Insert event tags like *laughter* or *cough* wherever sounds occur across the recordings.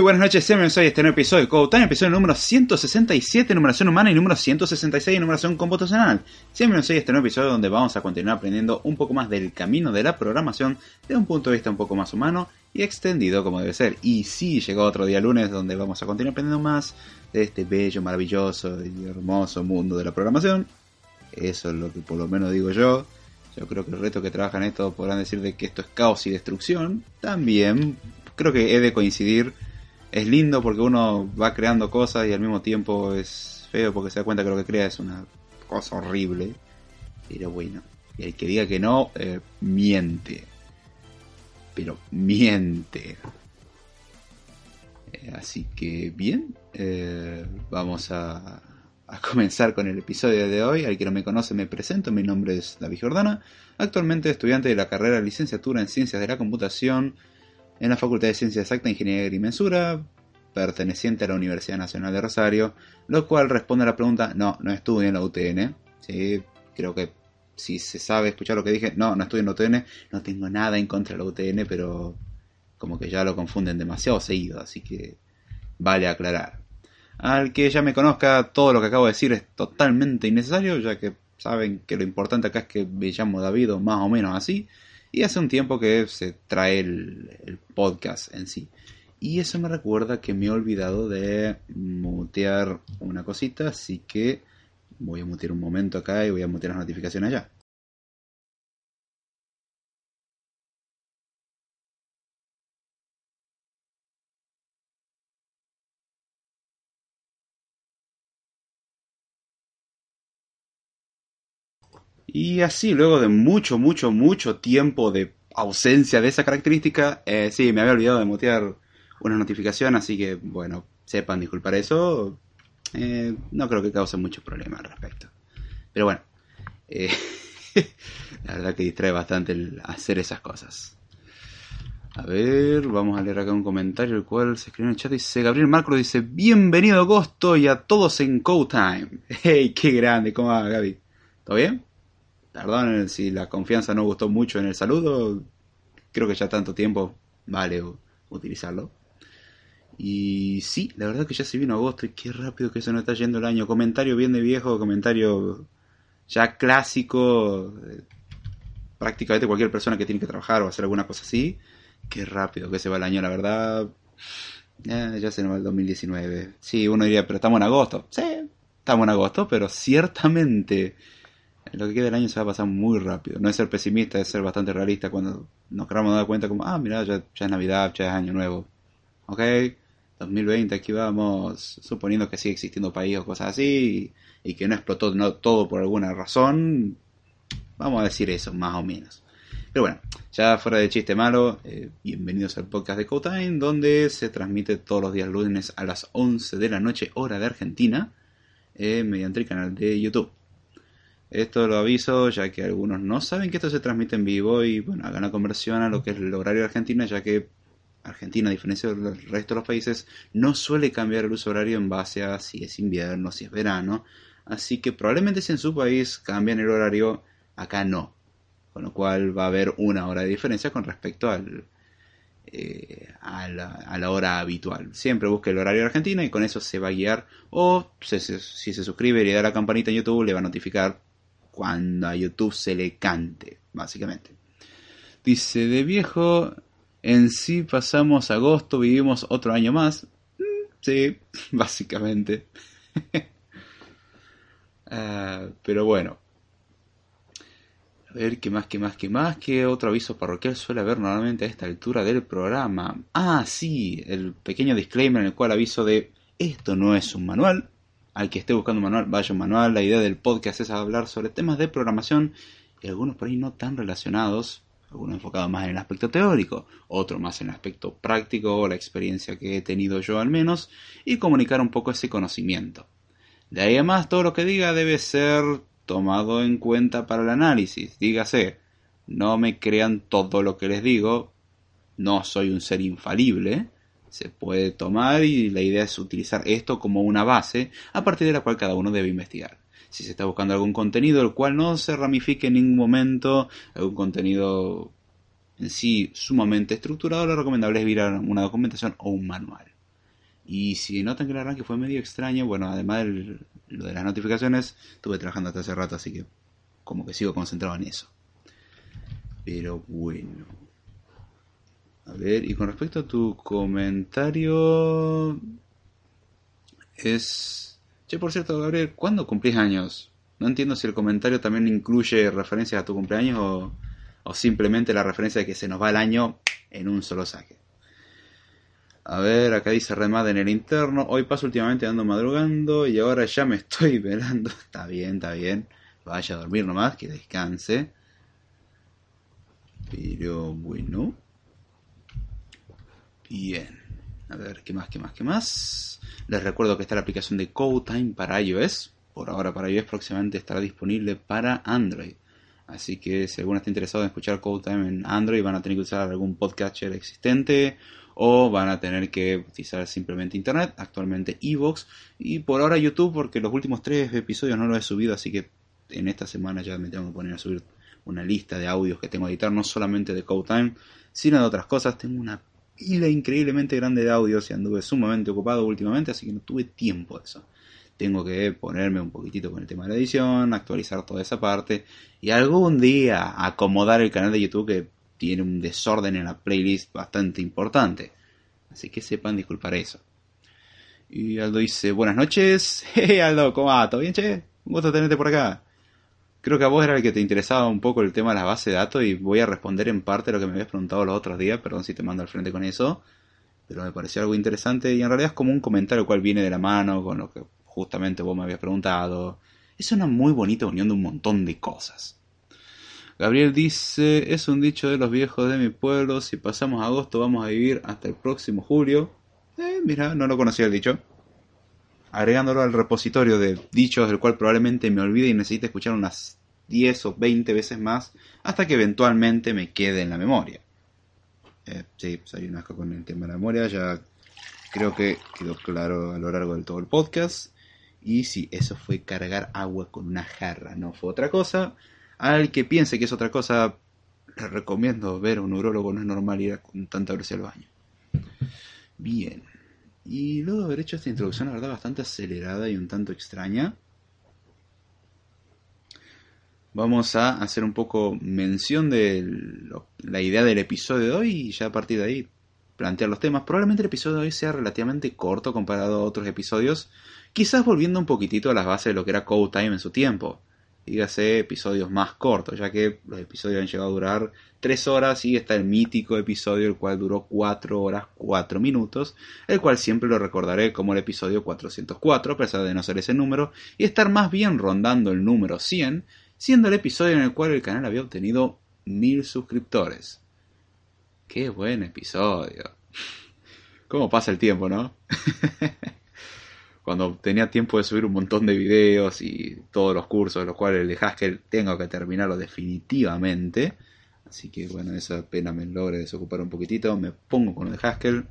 Muy buenas noches, bienvenidos a este nuevo episodio de Code Time, episodio número 167, numeración humana, y número 166, numeración computacional. Bienvenidos a este nuevo episodio donde vamos a continuar aprendiendo un poco más del camino de la programación de un punto de vista un poco más humano y extendido como debe ser. Y sí, llegó otro día lunes donde vamos a continuar aprendiendo más de este bello, maravilloso y hermoso mundo de la programación. Eso es lo que por lo menos digo yo. Yo creo que el reto que trabajan esto podrán decir de que esto es caos y destrucción. También creo que he de coincidir. Es lindo porque uno va creando cosas y al mismo tiempo es feo porque se da cuenta que lo que crea es una cosa horrible. Pero bueno, y el que diga que no, eh, miente. Pero miente. Eh, así que bien, eh, vamos a, a comenzar con el episodio de hoy. Al que no me conoce me presento, mi nombre es David Jordana, actualmente estudiante de la carrera de licenciatura en Ciencias de la Computación en la Facultad de Ciencias Exactas, Ingeniería y Agrimensura, perteneciente a la Universidad Nacional de Rosario, lo cual responde a la pregunta, no, no estudio en la UTN, ¿sí? creo que si se sabe escuchar lo que dije, no, no estudio en la UTN, no tengo nada en contra de la UTN, pero como que ya lo confunden demasiado seguido, así que vale aclarar. Al que ya me conozca, todo lo que acabo de decir es totalmente innecesario, ya que saben que lo importante acá es que me llamo David o más o menos así, y hace un tiempo que se trae el, podcast en sí. Y eso me recuerda que me he olvidado de mutear una cosita, así que voy a mutear un momento acá y voy a mutear las notificaciones allá. Y así, luego de mucho, mucho, mucho tiempo de ausencia de esa característica, eh, sí, me había olvidado de mutear una notificación, así que, bueno, sepan disculpar eso. Eh, no creo que cause mucho problema al respecto. Pero bueno, eh, *laughs* la verdad que distrae bastante el hacer esas cosas. A ver, vamos a leer acá un comentario el cual se escribió en el chat. Dice Gabriel Marco dice: Bienvenido Agosto y a todos en Code Time. *laughs* ¡Hey! ¡Qué grande! ¿Cómo va, Gaby? ¿Todo bien? Perdón si la confianza no gustó mucho en el saludo. Creo que ya tanto tiempo vale utilizarlo. Y sí, la verdad que ya se vino agosto y qué rápido que se nos está yendo el año. Comentario bien de viejo, comentario ya clásico. Prácticamente cualquier persona que tiene que trabajar o hacer alguna cosa así. Qué rápido que se va el año, la verdad. ya se nos va el 2019. Sí, uno diría, pero estamos en agosto. Sí, estamos en agosto, pero ciertamente lo que queda del año se va a pasar muy rápido. No es ser pesimista, es ser bastante realista cuando nos queramos dar cuenta como, ah, mira, ya, es Navidad, ya es Año Nuevo. Ok, 2020 aquí vamos, suponiendo que sigue existiendo país o cosas así, y, que no explotó no, todo por alguna razón, vamos a decir eso, más o menos. Pero bueno, ya fuera de chiste malo, eh, bienvenidos al podcast de Cotime, donde se transmite todos los días lunes a las 11 de la noche, hora de Argentina, eh, mediante el canal de YouTube. Esto lo aviso ya que algunos no saben que esto se transmite en vivo y bueno, hagan la conversión a lo que es el horario de Argentina, ya que Argentina, a diferencia del resto de los países, no suele cambiar el uso horario en base a si es invierno, si es verano. Así que probablemente si en su país cambian el horario, acá no. Con lo cual va a haber una hora de diferencia con respecto al, eh, a, la, hora habitual. Siempre busque el horario de Argentina y con eso se va a guiar. O si se suscribe y le da la campanita en YouTube, le va a notificar cuando a YouTube se le cante, básicamente. Dice, de viejo en sí pasamos agosto, vivimos otro año más. Mm, sí, *laughs* básicamente. *laughs* Ah, pero bueno. A ver, ¿qué más, qué más, qué más? ¿Qué otro aviso parroquial suele haber normalmente a esta altura del programa? Ah, sí, el pequeño disclaimer en el cual aviso de esto no es un manual, al que esté buscando un manual, vaya un manual. La idea del podcast es hablar sobre temas de programación y algunos por ahí no tan relacionados, algunos enfocados más en el aspecto teórico, otro más en el aspecto práctico o la experiencia que he tenido yo al menos, y comunicar un poco ese conocimiento. De ahí además todo lo que diga debe ser tomado en cuenta para el análisis. Dígase, no me crean todo lo que les digo, no soy un ser infalible, se puede tomar y la idea es utilizar esto como una base a partir de la cual cada uno debe investigar. Si se está buscando algún contenido el cual no se ramifique en ningún momento, algún contenido en sí sumamente estructurado, lo recomendable es mirar una documentación o un manual. Y si notan que el arranque fue medio extraño, bueno, además de lo de las notificaciones, estuve trabajando hasta hace rato, así que como que sigo concentrado en eso. Pero bueno. A ver, y con respecto a tu comentario... Es... Che, por cierto, Gabriel, ¿cuándo cumplís años? No entiendo si el comentario también incluye referencias a tu cumpleaños o, o simplemente la referencia de que se nos va el año en un solo saque. A ver, acá dice Remad en el interno. Hoy paso últimamente ando madrugando y ahora ya me *laughs* estoy velando. Está bien, está bien. Vaya a dormir nomás, que descanse. Pero bueno. Bien. A ver, ¿qué más, qué más, qué más? Les recuerdo que está la aplicación de CodeTime para iOS. Por ahora para iOS próximamente estará disponible para Android. Así que si alguno está interesado en escuchar CodeTime en Android, van a tener que usar algún podcatcher existente o van a tener que utilizar simplemente Internet, actualmente Evox y por ahora YouTube porque los últimos tres episodios no los he subido, así que en esta semana ya me tengo que poner a subir una lista de audios que tengo que editar, no solamente de CodeTime, sino de otras cosas. Tengo una pila increíblemente grande de audios y anduve sumamente ocupado últimamente, así que no tuve tiempo de eso. Tengo que ponerme un poquitito con el tema de la edición, actualizar toda esa parte y algún día acomodar el canal de YouTube que tiene un desorden en la playlist bastante importante. Así que sepan disculpar eso. Y Aldo dice, buenas noches. *laughs* Hey Aldo, ¿cómo va? ¿Todo bien, che? Un gusto tenerte por acá. Creo que a vos era el que te interesaba un poco el tema de las bases de datos y voy a responder en parte lo que me habías preguntado los otros días, perdón si te mando al frente con eso, pero me pareció algo interesante y en realidad es como un comentario cual viene de la mano con lo que justamente vos me habías preguntado. Es una muy bonita unión de un montón de cosas. Gabriel dice, es un dicho de los viejos de mi pueblo, si pasamos agosto vamos a vivir hasta el próximo julio. Eh, mira, no lo conocía el dicho. Agregándolo al repositorio de dichos del cual probablemente me olvide y necesite escuchar unas 10 o 20 veces más hasta que eventualmente me quede en la memoria. Eh, sí, soy un asco con el tema de la memoria, ya creo que quedó claro a lo largo de todo el podcast. Y sí, eso fue cargar agua con una jarra, no fue otra cosa. Al que piense que es otra cosa, le recomiendo ver a un neurólogo, no es normal ir con tanta velocidad al baño. Bien. Y luego de haber hecho esta introducción, la verdad, bastante acelerada y un tanto extraña, vamos a hacer un poco mención de la idea del episodio de hoy y ya a partir de ahí plantear los temas. Probablemente el episodio de hoy sea relativamente corto comparado a otros episodios, quizás volviendo un poquitito a las bases de lo que era Code Time en su tiempo dígase episodios más cortos, ya que los episodios han llegado a durar 3 horas y está el mítico episodio el cual duró 4 horas 4 minutos, el cual siempre lo recordaré como el episodio 404, a pesar de no ser ese número, y estar más bien rondando el número 100, siendo el episodio en el cual el canal había obtenido 1000 suscriptores. Qué buen episodio. *laughs* ¿Cómo pasa el tiempo, no? *laughs* cuando tenía tiempo de subir un montón de videos y todos los cursos, los cuales el de Haskell tengo que terminarlo definitivamente. Así que bueno, esa pena me logre desocupar un poquitito, me pongo con el de Haskell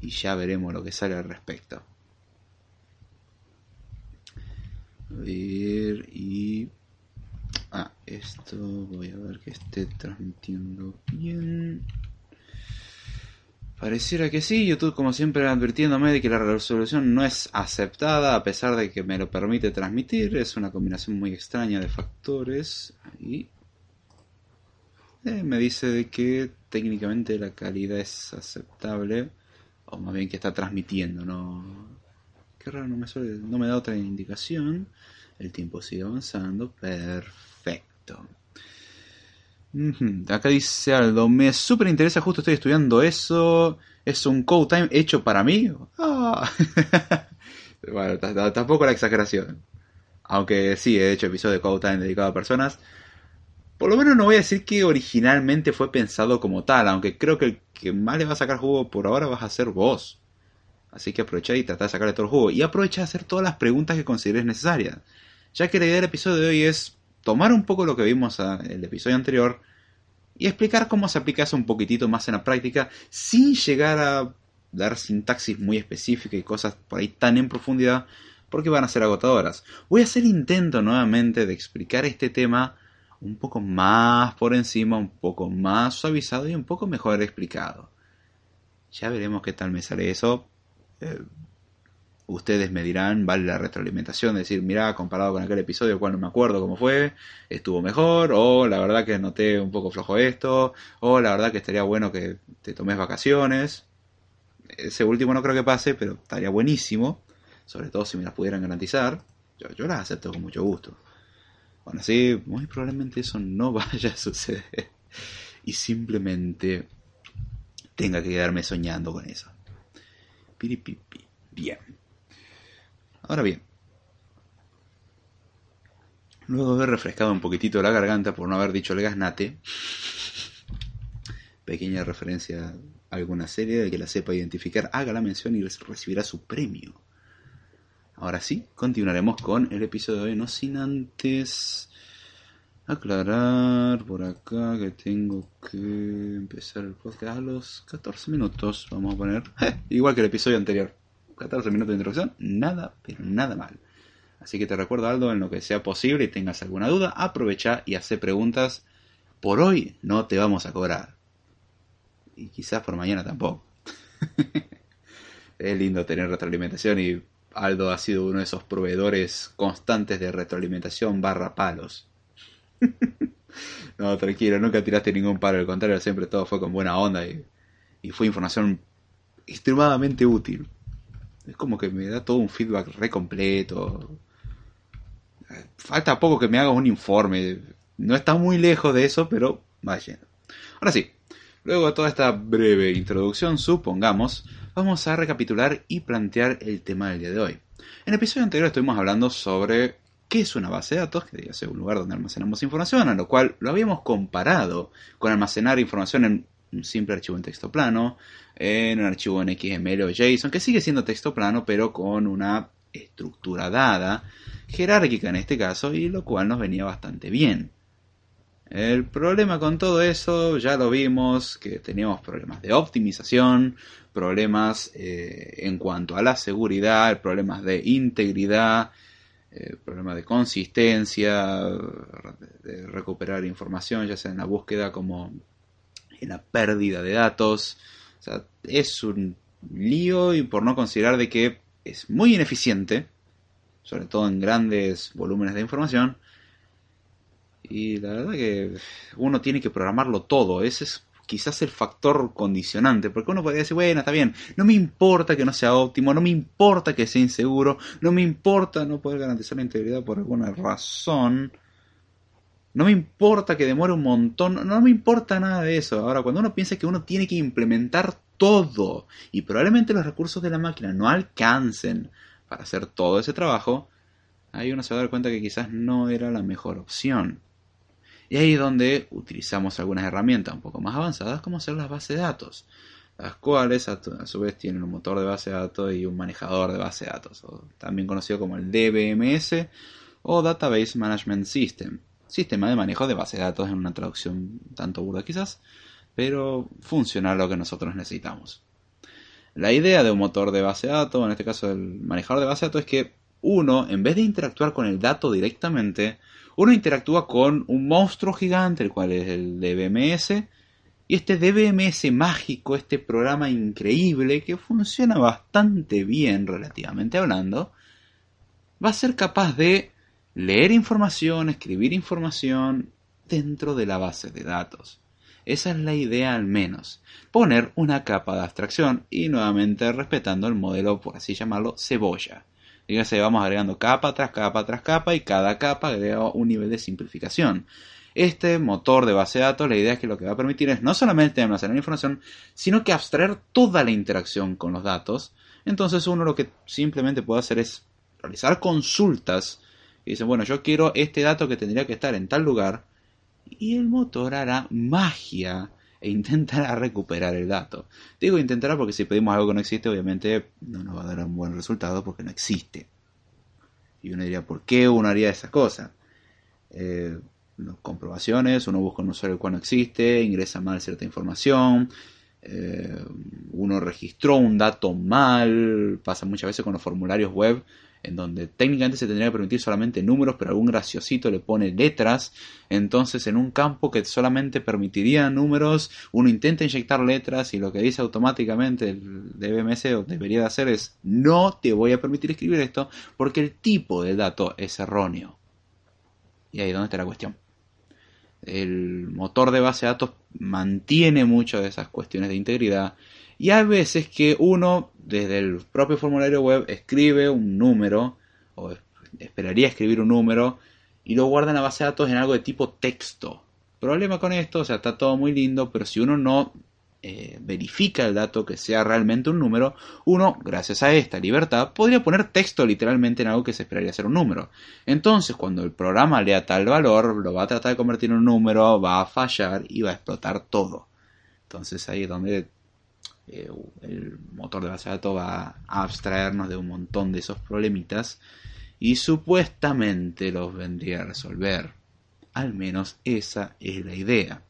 y ya veremos lo que sale al respecto. A ver, y... Ah, esto voy a ver que esté transmitiendo bien. Pareciera que sí, YouTube como siempre advirtiéndome de que la resolución no es aceptada a pesar de que me lo permite transmitir. Es una combinación muy extraña de factores. Y eh, me dice de que técnicamente la calidad es aceptable. O más bien que está transmitiendo, ¿no? Qué raro, no me, suele, no me da otra indicación. El tiempo sigue avanzando. Perfecto. Acá dice Aldo, me súper interesa, justo estoy estudiando eso. ¿Es un code time hecho para mí? Ah. *laughs* bueno, tampoco la exageración. Aunque sí, he hecho episodios de code time dedicado a personas. Por lo menos no voy a decir que originalmente fue pensado como tal, aunque creo que el que más le va a sacar jugo por ahora vas a ser vos. Así que aprovecha y trata de sacarle todo el jugo. Y aprovecha de hacer todas las preguntas que consideres necesarias. Ya que la idea del episodio de hoy es tomar un poco lo que vimos en el episodio anterior y explicar cómo se aplica eso un poquitito más en la práctica sin llegar a dar sintaxis muy específica y cosas por ahí tan en profundidad porque van a ser agotadoras. Voy a hacer intento nuevamente de explicar este tema un poco más por encima, un poco más suavizado y un poco mejor explicado. Ya veremos qué tal me sale eso. Eh, ustedes me dirán, vale la retroalimentación, decir, mira, comparado con aquel episodio, cual no me acuerdo cómo fue, estuvo mejor, o la verdad que noté un poco flojo esto, o la verdad que estaría bueno que te tomes vacaciones. Ese último no creo que pase, pero estaría buenísimo, sobre todo si me las pudieran garantizar. Yo, yo las acepto con mucho gusto. Bueno, así, muy probablemente eso no *laughs* vaya a suceder. Y simplemente tenga que quedarme soñando con eso. Piripipi. Bien. Ahora bien, luego de haber refrescado un poquitito la garganta por no haber dicho el gasnate, pequeña referencia a alguna serie de que la sepa identificar, haga la mención y recibirá su premio. Ahora sí, continuaremos con el episodio de hoy, no sin antes aclarar por acá que tengo que empezar el podcast a los 14 minutos, vamos a poner, *laughs* igual que el episodio anterior. 14 minutos de introducción, nada, pero nada mal. Así que te recuerdo, Aldo, en lo que sea posible y tengas alguna duda, aprovecha y hace preguntas. Por hoy no te vamos a cobrar. Y quizás por mañana tampoco. *laughs* es lindo tener retroalimentación y Aldo ha sido uno de esos proveedores constantes de retroalimentación barra palos. *laughs* no, tranquilo, nunca tiraste ningún palo, al contrario, siempre todo fue con buena onda y, y fue información extremadamente útil. Es como que me da todo un feedback re completo. Falta poco que me haga un informe. No está muy lejos de eso, pero vaya. Ahora sí, luego de toda esta breve introducción, supongamos, vamos a recapitular y plantear el tema del día de hoy. En el episodio anterior estuvimos hablando sobre qué es una base de datos, que debe ser un lugar donde almacenamos información, a lo cual lo habíamos comparado con almacenar información en un simple archivo en texto plano, en un archivo en XML o JSON, que sigue siendo texto plano, pero con una estructura dada, jerárquica en este caso, y lo cual nos venía bastante bien. El problema con todo eso, ya lo vimos, que teníamos problemas de optimización, problemas eh, en cuanto a la seguridad, problemas de integridad, eh, problemas de consistencia, de recuperar información, ya sea en la búsqueda como en la pérdida de datos. Es un lío y por no considerar de que es muy ineficiente, sobre todo en grandes volúmenes de información. Y la verdad que uno tiene que programarlo todo. Ese es quizás el factor condicionante. Porque uno podría decir, bueno, está bien, no me importa que no sea óptimo, no me importa que sea inseguro, no me importa no poder garantizar la integridad por alguna razón. No me importa que demore un montón, no me importa nada de eso. Ahora, cuando uno piensa que uno tiene que implementar todo y probablemente los recursos de la máquina no alcancen para hacer todo ese trabajo, ahí uno se va a dar cuenta que quizás no era la mejor opción. Y ahí es donde utilizamos algunas herramientas un poco más avanzadas como hacer las bases de datos, las cuales a, su vez tienen un motor de base de datos y un manejador de base de datos, también conocido como el DBMS o Database Management System sistema de manejo de base de datos en una traducción tanto burda quizás, pero funciona lo que nosotros necesitamos. La idea de un motor de base de datos, en este caso el manejador de base de datos, es que uno, en vez de interactuar con el dato directamente, uno interactúa con un monstruo gigante, el cual es el DBMS, y este DBMS mágico, este programa increíble que funciona bastante bien relativamente hablando, va a ser capaz de leer información, escribir información dentro de la base de datos. Esa es la idea al menos. Poner una capa de abstracción y nuevamente respetando el modelo, por así llamarlo, cebolla. Dígase, vamos agregando capa tras capa tras capa y cada capa agrega un nivel de simplificación. Este motor de base de datos, la idea es que lo que va a permitir es no solamente almacenar información, sino que abstraer toda la interacción con los datos. Entonces uno lo que simplemente puede hacer es realizar consultas y dicen, bueno, yo quiero este dato que tendría que estar en tal lugar, y el motor hará magia e intentará recuperar el dato. Digo intentará porque si pedimos algo que no existe, obviamente no nos va a dar un buen resultado porque no existe. Y uno diría, ¿por qué uno haría esa cosa? Eh, comprobaciones, uno busca un usuario cual no existe, ingresa mal cierta información, eh, uno registró un dato mal, pasa muchas veces con los formularios web en donde técnicamente se tendría que permitir solamente números, pero algún graciosito le pone letras, entonces en un campo que solamente permitiría números, uno intenta inyectar letras y lo que dice automáticamente el DBMS o debería de hacer es no te voy a permitir escribir esto porque el tipo de dato es erróneo. Y ahí es donde está la cuestión. El motor de base de datos mantiene muchas de esas cuestiones de integridad y hay veces que uno, desde el propio formulario web, escribe un número, o esperaría escribir un número, y lo guarda en la base de datos en algo de tipo texto. Problema con esto, o sea, está todo muy lindo, pero si uno no eh, verifica el dato que sea realmente un número, uno, gracias a esta libertad, podría poner texto literalmente en algo que se esperaría ser un número. Entonces, cuando el programa lea tal valor, lo va a tratar de convertir en un número, va a fallar y va a explotar todo. Entonces ahí es donde eh, el motor de datos va a abstraernos de un montón de esos problemitas y supuestamente los vendría a resolver. Al menos esa es la idea.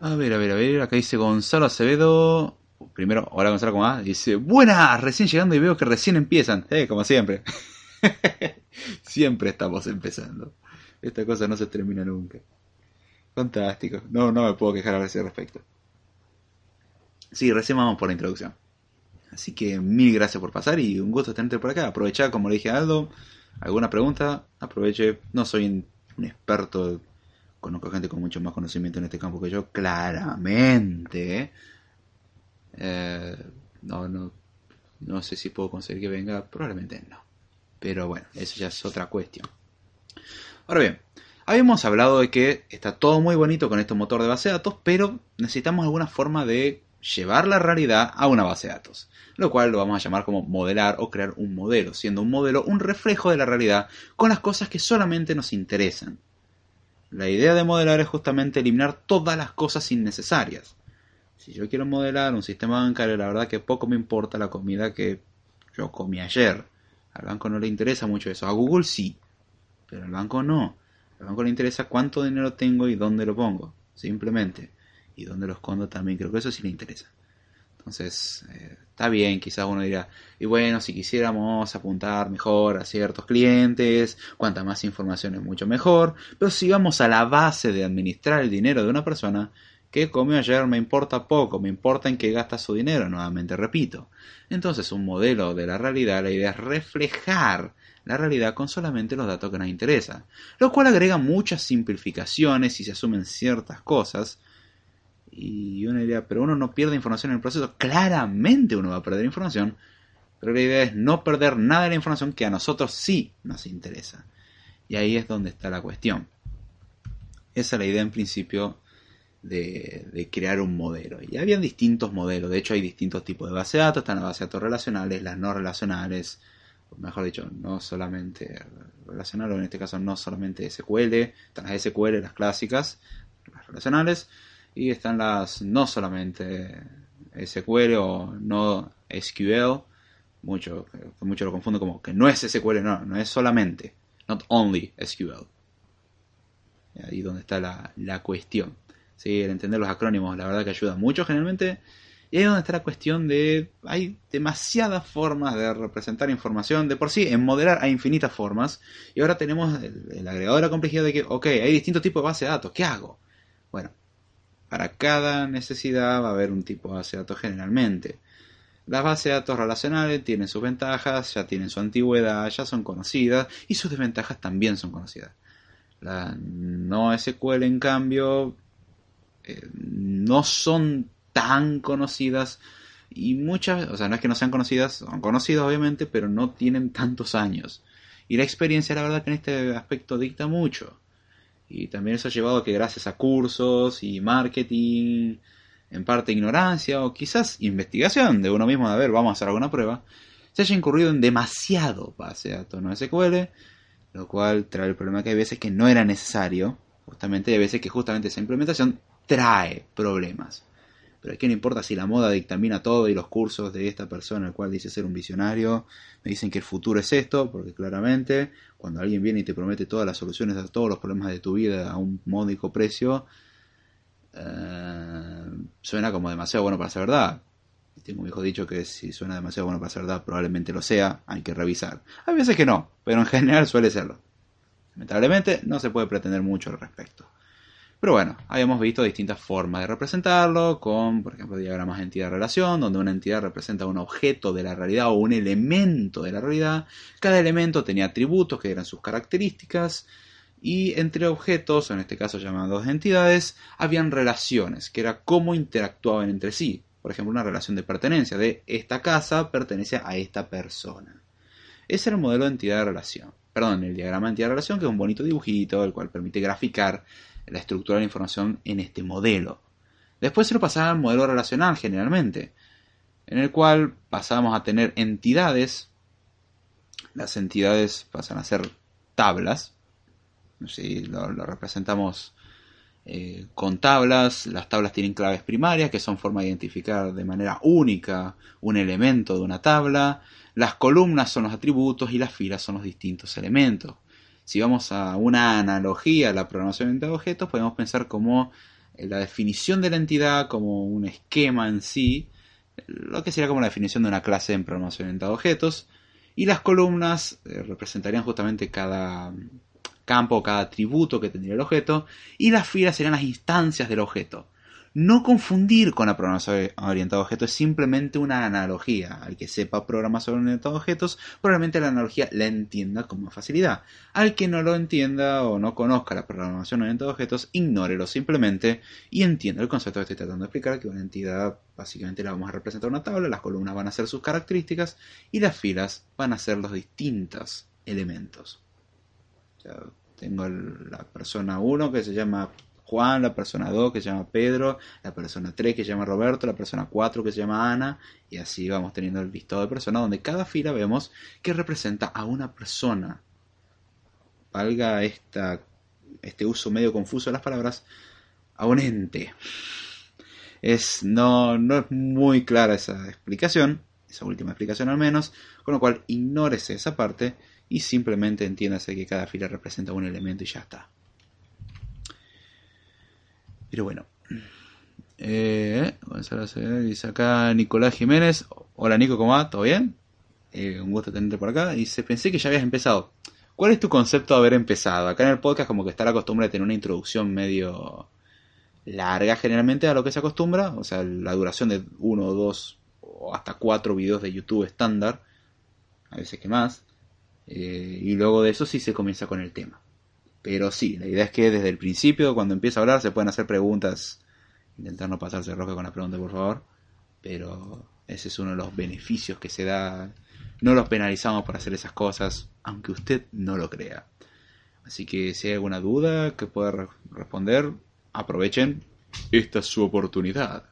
A ver, a ver, a ver, acá dice Gonzalo Acevedo. Primero, hola Gonzalo, ¿cómo va? Dice, buenas, recién llegando y veo que recién empiezan. Eh, como siempre. *laughs* siempre estamos empezando. Esta cosa no se termina nunca. Fantástico. No, no me puedo quejar a ese respecto. Sí, recién vamos por la introducción. Así que mil gracias por pasar y un gusto tenerte por acá. Aprovechar, como le dije a Aldo, alguna pregunta, aproveche. No soy un experto, conozco gente con mucho más conocimiento en este campo que yo, claramente. Eh, no, no, no sé si puedo conseguir que venga, probablemente no. Pero bueno, eso ya es otra cuestión. Ahora bien, Habíamos hablado de que está todo muy bonito con este motor de base de datos, pero necesitamos alguna forma de llevar la realidad a una base de datos, lo cual lo vamos a llamar como modelar o crear un modelo, siendo un modelo un reflejo de la realidad con las cosas que solamente nos interesan. La idea de modelar es justamente eliminar todas las cosas innecesarias. Si yo quiero modelar un sistema bancario, la verdad que poco me importa la comida que yo comí ayer. Al banco no le interesa mucho eso. A Google sí, pero al banco no. Banco le interesa cuánto dinero tengo y dónde lo pongo, simplemente. Y dónde lo escondo también, creo que eso sí le interesa. Entonces, eh, está bien, quizás uno dirá, y bueno, si quisiéramos apuntar mejor a ciertos clientes, cuanta más información es mucho mejor, pero si vamos a la base de administrar el dinero de una persona, que comió ayer me importa poco, me importa en qué gasta su dinero, nuevamente repito. Entonces, un modelo de la realidad, la idea es reflejar la realidad con solamente los datos que nos interesan, lo cual agrega muchas simplificaciones y se asumen ciertas cosas. Y una idea, pero uno no pierde información en el proceso. Claramente uno va a perder información, pero la idea es no perder nada de la información que a nosotros sí nos interesa. Y ahí es donde está la cuestión. Esa es la idea en principio de, crear un modelo. Y habían distintos modelos, de hecho hay distintos tipos de base de datos, están las bases de datos relacionales, las no relacionales, mejor dicho, no solamente relacional, o en este caso no solamente SQL, están las SQL, las clásicas, las relacionales, y están las no solamente SQL o no SQL, mucho, mucho lo confundo como que no es SQL, no, no es solamente, not only SQL. Ahí donde está la, la cuestión. Sí, el entender los acrónimos, la verdad que ayuda mucho. Generalmente y ahí es donde está la cuestión de. Hay demasiadas formas de representar información. De por sí, en modelar hay infinitas formas. Y ahora tenemos el, agregado de la complejidad de que, ok, hay distintos tipos de base de datos. ¿Qué hago? Bueno, para cada necesidad va a haber un tipo de base de datos generalmente. Las bases de datos relacionales tienen sus ventajas, ya tienen su antigüedad, ya son conocidas y sus desventajas también son conocidas. La no SQL, en cambio, eh, no son tan conocidas y muchas, o sea, no es que no sean conocidas, son conocidas obviamente, pero no tienen tantos años. Y la experiencia, la verdad, que en este aspecto dicta mucho. Y también eso ha llevado a que gracias a cursos y marketing, en parte ignorancia o quizás investigación de uno mismo de a ver, vamos a hacer alguna prueba, se haya incurrido en demasiado base de datos no SQL, lo cual trae el problema que hay veces que no era necesario, justamente, y hay veces que justamente esa implementación trae problemas. Pero que no importa si la moda dictamina todo y los cursos de esta persona, el cual dice ser un visionario, me dicen que el futuro es esto, porque claramente cuando alguien viene y te promete todas las soluciones a todos los problemas de tu vida a un módico precio, eh, suena como demasiado bueno para ser verdad. tengo un viejo dicho que si suena demasiado bueno para ser verdad, probablemente lo sea, hay que revisar. Hay veces que no, pero en general suele serlo. Lamentablemente no se puede pretender mucho al respecto. Pero bueno, habíamos visto distintas formas de representarlo, con, por ejemplo, diagramas de entidad-relación, donde una entidad representa un objeto de la realidad o un elemento de la realidad. Cada elemento tenía atributos que eran sus características, y entre objetos, en este caso llamados entidades, habían relaciones, que era cómo interactuaban entre sí. Por ejemplo, una relación de pertenencia, de esta casa pertenece a esta persona. Ese era el modelo de entidad de relación. Perdón, el diagrama de entidad de relación, que es un bonito dibujito, el cual permite graficar la estructura de la información en este modelo. Después se lo pasaba al modelo relacional generalmente, en el cual pasamos a tener entidades. Las entidades pasan a ser tablas. Si lo, representamos eh, con tablas, las tablas tienen claves primarias, que son forma de identificar de manera única un elemento de una tabla. Las columnas son los atributos y las filas son los distintos elementos. Si vamos a una analogía a la programación de objetos, podemos pensar como eh, la definición de la entidad como un esquema en sí, lo que sería como la definición de una clase en programación de objetos, y las columnas eh, representarían justamente cada campo, cada atributo que tendría el objeto, y las filas serían las instancias del objeto. No confundir con la programación orientada a objetos es simplemente una analogía. Al que sepa programación orientada a objetos, probablemente la analogía la entienda con más facilidad. Al que no lo entienda o no conozca la programación orientada a objetos, ignórelo simplemente y entienda el concepto que estoy tratando de explicar, que una entidad básicamente la vamos a representar en una tabla, las columnas van a ser sus características y las filas van a ser los distintos elementos. tengo la persona 1 que se llama Juan, la persona 2 que se llama Pedro, la persona 3 que se llama Roberto, la persona 4 que se llama Ana, y así vamos teniendo el listado de personas donde cada fila vemos que representa a una persona. Valga esta, este uso medio confuso de las palabras, a un ente. Es, no, no es muy clara esa explicación, esa última explicación al menos, con lo cual ignórese esa parte y simplemente entiéndase que cada fila representa un elemento y ya está. Pero bueno. Eh, dice acá Nicolás Jiménez. Hola Nico, ¿cómo va? ¿Todo bien? Eh, un gusto tenerte por acá. Dice, pensé que ya habías empezado. ¿Cuál es tu concepto de haber empezado? Acá en el podcast como que está la costumbre de tener una introducción medio larga generalmente a lo que se acostumbra. O sea, la duración de uno, dos o hasta cuatro videos de YouTube estándar. A veces que más. Eh, y luego de eso sí se comienza con el tema. Pero sí, la idea es que desde el principio, cuando empieza a hablar, se pueden hacer preguntas. Intentar no pasarse rojo con la pregunta, por favor. Pero ese es uno de los beneficios que se da. No los penalizamos por hacer esas cosas, aunque usted no lo crea. Así que si hay alguna duda que pueda responder, aprovechen. Esta es su oportunidad.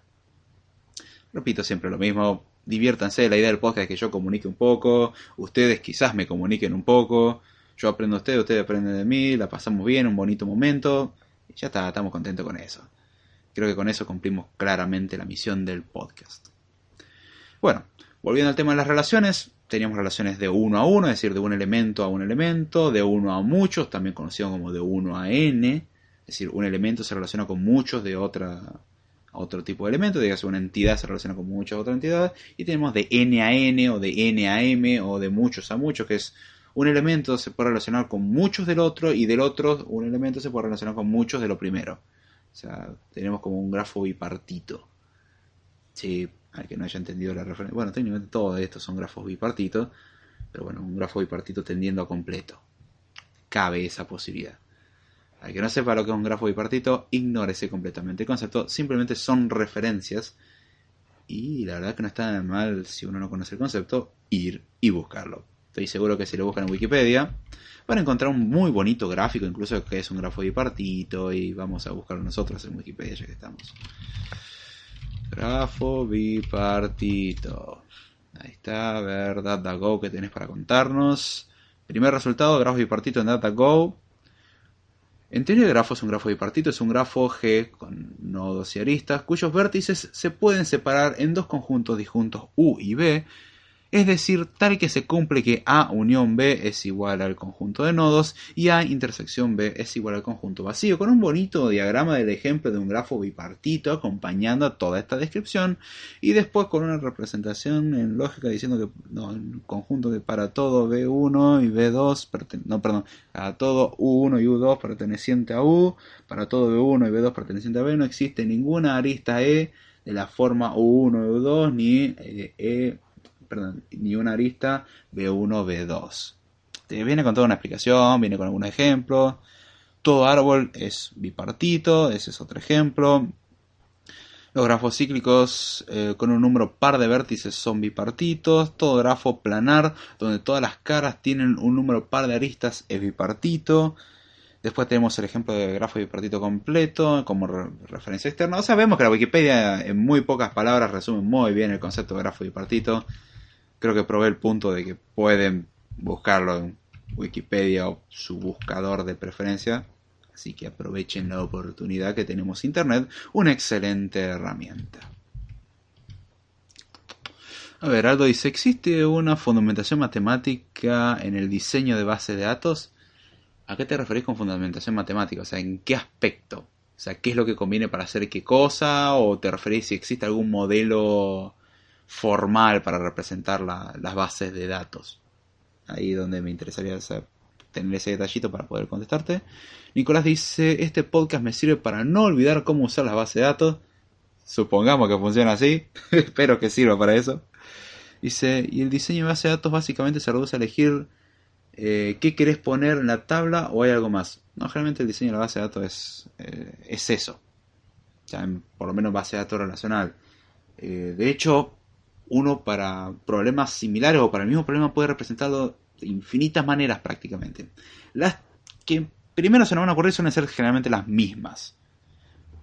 Repito siempre lo mismo. Diviértanse. La idea del podcast es que yo comunique un poco. Ustedes quizás me comuniquen un poco. Yo aprendo de ustedes, ustedes aprenden de mí, la pasamos bien, un bonito momento. Y ya está, estamos contentos con eso. Creo que con eso cumplimos claramente la misión del podcast. Bueno, volviendo al tema de las relaciones, teníamos relaciones de uno a uno, es decir, de un elemento a un elemento, de uno a muchos, también conocido como de uno a n, es decir, un elemento se relaciona con muchos de otra, otro tipo de elemento, digamos una entidad se relaciona con muchas otras entidades, y tenemos de n a n o de n a m o de muchos a muchos, que es un elemento se puede relacionar con muchos del otro y del otro un elemento se puede relacionar con muchos de lo primero. O sea, tenemos como un grafo bipartito. Sí, al que no haya entendido la referencia. Bueno, técnicamente todos estos son grafos bipartitos, pero bueno, un grafo bipartito tendiendo a completo. Cabe esa posibilidad. Al que no sepa lo que es un grafo bipartito, ignórese completamente el concepto. Simplemente son referencias. Y la verdad que no está mal si uno no conoce el concepto, ir y buscarlo. Estoy seguro que si lo buscan en Wikipedia van a encontrar un muy bonito gráfico, incluso que es un grafo bipartito, y vamos a buscarlo nosotros en Wikipedia ya que estamos. Grafo bipartito. Ahí está, a ver, DataGo que tenés para contarnos. Primer resultado, grafo bipartito en DataGo. En teoría el grafo es un grafo bipartito, es un grafo G con nodos y aristas, cuyos vértices se pueden separar en dos conjuntos disjuntos U y B, es decir, tal que se cumple que A unión B es igual al conjunto de nodos y A intersección B es igual al conjunto vacío, con un bonito diagrama del ejemplo de un grafo bipartito acompañando a toda esta descripción y después con una representación en lógica diciendo que no, el conjunto que para todo B1 y B2, no, perdón, a todo U1 y U2 perteneciente a U, para todo B1 y B2 perteneciente a B no existe ninguna arista E de la forma U1 y U2 ni eh, E perdón, ni una arista B1, B2. Viene con toda una explicación, viene con algunos ejemplos. Todo árbol es bipartito, ese es otro ejemplo. Los grafos cíclicos eh, con un número par de vértices son bipartitos. Todo grafo planar donde todas las caras tienen un número par de aristas es bipartito. Después tenemos el ejemplo de grafo bipartito completo como referencia externa. O sea, vemos que la Wikipedia en muy pocas palabras resume muy bien el concepto de grafo bipartito creo que probé el punto de que pueden buscarlo en Wikipedia o su buscador de preferencia. Así que aprovechen la oportunidad que tenemos Internet, una excelente herramienta. A ver, Aldo dice, ¿existe una fundamentación matemática en el diseño de bases de datos? ¿A qué te referís con fundamentación matemática? O sea, ¿en qué aspecto? O sea, ¿qué es lo que conviene para hacer qué cosa? ¿O te referís si existe algún modelo formal para representar las bases de datos. Ahí donde me interesaría tener ese detallito para poder contestarte. Nicolás dice, este podcast me sirve para no olvidar cómo usar las bases de datos. Supongamos que funciona así. *laughs* Espero que sirva para eso. Dice, y el diseño de base de datos básicamente se reduce a elegir eh, qué querés poner en la tabla o hay algo más. No, generalmente el diseño de la base de datos es, eh, es eso. por lo menos base de datos relacional. Eh, de hecho, uno para problemas similares o para el mismo problema puede representarlo de infinitas maneras prácticamente. Las que primero se nos van a ocurrir suelen ser generalmente las mismas.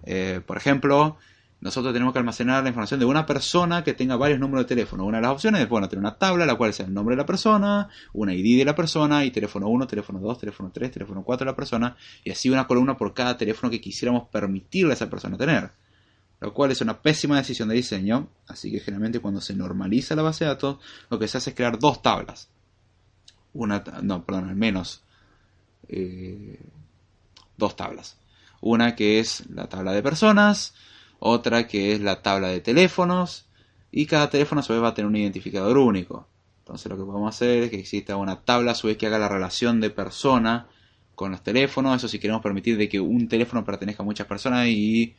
Eh, por ejemplo, nosotros tenemos que almacenar la información de una persona que tenga varios números de teléfono. Una de las opciones es bueno, tener una tabla, la cual sea el nombre de la persona, una ID de la persona y teléfono 1, teléfono 2, teléfono 3, teléfono 4 de la persona y así una columna por cada teléfono que quisiéramos permitirle a esa persona tener lo cual es una pésima decisión de diseño, así que generalmente cuando se normaliza la base de datos, lo que se hace es crear dos tablas. Una, no, perdón, al menos eh, dos tablas. Una que es la tabla de personas, otra que es la tabla de teléfonos, y cada teléfono a su vez va a tener un identificador único. Entonces lo que podemos hacer es que exista una tabla a su vez que haga la relación de persona con los teléfonos, eso si queremos permitir de que un teléfono pertenezca a muchas personas y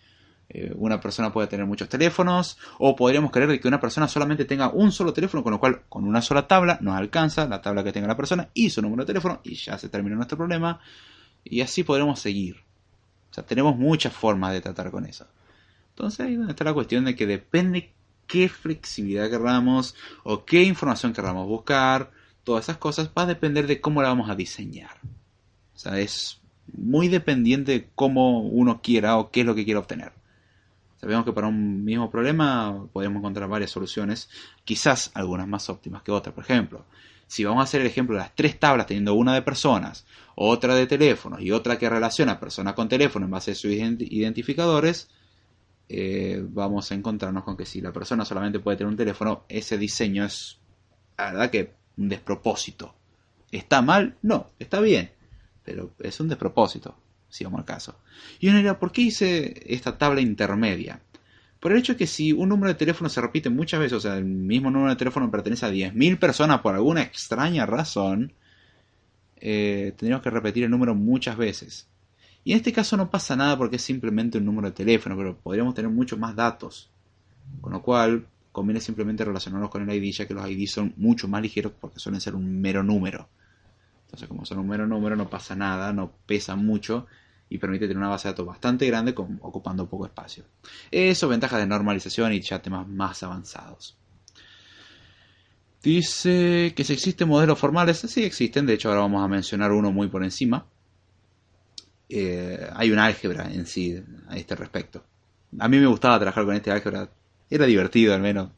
eh, una persona puede tener muchos teléfonos, o podríamos creer que una persona solamente tenga un solo teléfono, con lo cual con una sola tabla nos alcanza la tabla que tenga la persona y su número de teléfono y ya se terminó nuestro problema. Y así podremos seguir. O sea, tenemos muchas formas de tratar con eso. Entonces ahí donde está la cuestión de que depende qué flexibilidad querramos o qué información queramos buscar. Todas esas cosas va a depender de cómo la vamos a diseñar. O sea, es muy dependiente de cómo uno quiera o qué es lo que quiera obtener. Sabemos que para un mismo problema podemos encontrar varias soluciones, quizás algunas más óptimas que otras. Por ejemplo, si vamos a hacer el ejemplo de las tres tablas teniendo una de personas, otra de teléfonos y otra que relaciona personas con teléfono en base a sus identificadores, eh, vamos a encontrarnos con que si la persona solamente puede tener un teléfono, ese diseño es, la verdad que, un despropósito. ¿Está mal? No, está bien, pero es un despropósito si vamos al caso. Y uno dirá, ¿por qué hice esta tabla intermedia? Por el hecho de que si un número de teléfono se repite muchas veces, o sea, el mismo número de teléfono pertenece a 10.000 personas por alguna extraña razón, eh, tendríamos que repetir el número muchas veces. Y en este caso no pasa nada porque es simplemente un número de teléfono, pero podríamos tener muchos más datos. Con lo cual, conviene simplemente relacionarlos con el ID, ya que los ID son mucho más ligeros porque suelen ser un mero número. Entonces, como son un mero número, no pasa nada, no pesa mucho y permite tener una base de datos bastante grande ocupando poco espacio. Eso, ventajas de normalización y ya temas más avanzados. Dice que si existen modelos formales, sí existen, de hecho ahora vamos a mencionar uno muy por encima. Eh, hay una álgebra en sí a este respecto. A mí me gustaba trabajar con este álgebra, era divertido al menos.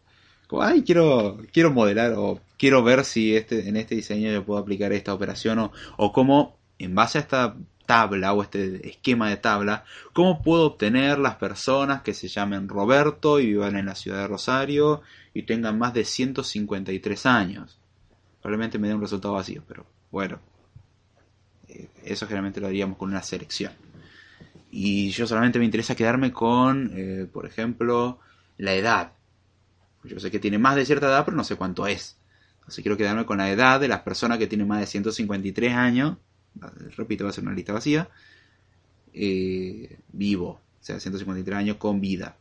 Como, ay, quiero, quiero modelar o quiero ver si este, en este diseño yo puedo aplicar esta operación o, o cómo en base a esta tabla o este esquema de tabla, ¿cómo puedo obtener las personas que se llamen Roberto y vivan en la ciudad de Rosario y tengan más de 153 años? Probablemente me dé un resultado vacío, pero bueno, eh, eso generalmente lo haríamos con una selección. Y yo solamente me interesa quedarme con, eh, por ejemplo, la edad. Yo sé que tiene más de cierta edad, pero no sé cuánto es. Entonces quiero quedarme con la edad de las personas que tienen más de 153 años. Repito, va a ser una lista vacía. Eh, vivo. O sea, 153 años con vida.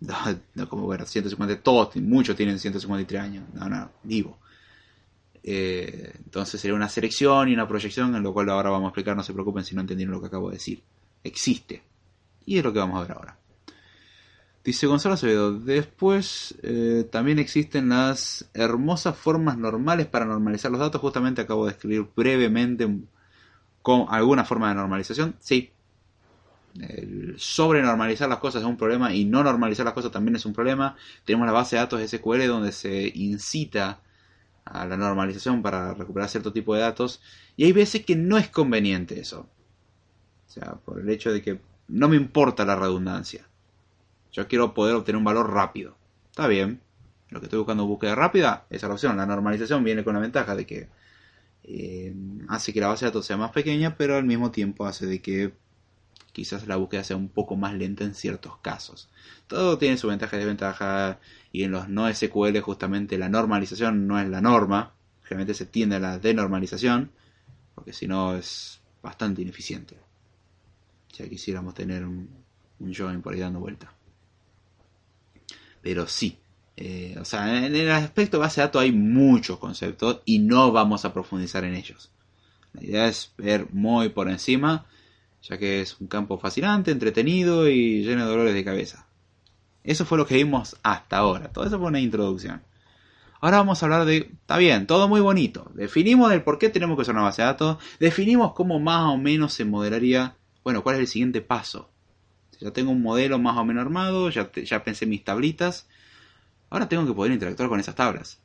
*laughs* No, como ver, 150, todos, muchos tienen 153 años. No, no, vivo. Eh, entonces sería una selección y una proyección, en lo cual ahora vamos a explicar, no se preocupen si no entendieron lo que acabo de decir. Existe. Y es lo que vamos a ver ahora. Dice Gonzalo Acevedo, después eh, también existen las hermosas formas normales para normalizar los datos. Justamente acabo de escribir brevemente con alguna forma de normalización. Sí, el sobrenormalizar las cosas es un problema y no normalizar las cosas también es un problema. Tenemos la base de datos SQL donde se incita a la normalización para recuperar cierto tipo de datos y hay veces que no es conveniente eso. O sea, por el hecho de que no me importa la redundancia. Yo quiero poder obtener un valor rápido. Está bien. Lo que estoy buscando búsqueda rápida, esa es la opción. La normalización viene con la ventaja de que eh, hace que la base de datos sea más pequeña, pero al mismo tiempo hace de que quizás la búsqueda sea un poco más lenta en ciertos casos. Todo tiene su ventaja y desventaja y en los no SQL justamente la normalización no es la norma. Generalmente se tiende a la denormalización porque si no es bastante ineficiente. Ya quisiéramos tener un, un join por ahí dando vuelta. Pero sí, eh, o sea, en el aspecto base de datos hay muchos conceptos y no vamos a profundizar en ellos. La idea es ver muy por encima, ya que es un campo fascinante, entretenido y lleno de dolores de cabeza. Eso fue lo que vimos hasta ahora. Todo eso fue una introducción. Ahora vamos a hablar de, está bien, todo muy bonito. Definimos el por qué tenemos que usar una base de datos. Definimos cómo más o menos se modelaría, bueno, cuál es el siguiente paso ya tengo un modelo más o menos armado, ya, ya pensé mis tablitas. Ahora tengo que poder interactuar con esas tablas.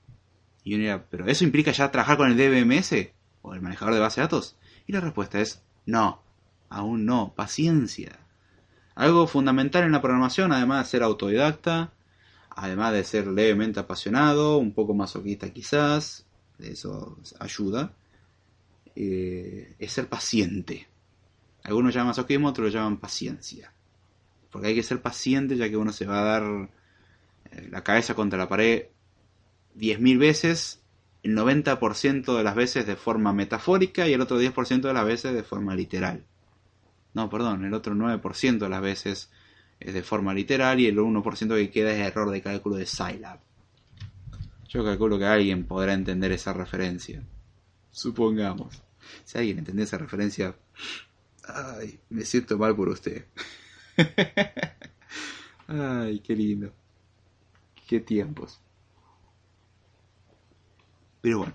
Y uno dirá, ¿pero eso implica ya trabajar con el DBMS o el manejador de base de datos? Y la respuesta es no, aún no, paciencia. Algo fundamental en la programación, además de ser autodidacta, además de ser levemente apasionado, un poco masoquista quizás, eso ayuda, eh, es ser paciente. Algunos llaman masoquismo, otros lo llaman paciencia. Porque hay que ser paciente ya que uno se va a dar la cabeza contra la pared 10.000 veces, el 90% de las veces de forma metafórica y el otro 10% de las veces de forma literal. No, perdón, el otro 9% de las veces es de forma literal y el 1% que queda es error de cálculo de Scilab. Yo calculo que alguien podrá entender esa referencia. Supongamos. Si alguien entiende esa referencia, ay, me siento mal por usted. *laughs* Ay, qué lindo. Qué tiempos. Pero bueno.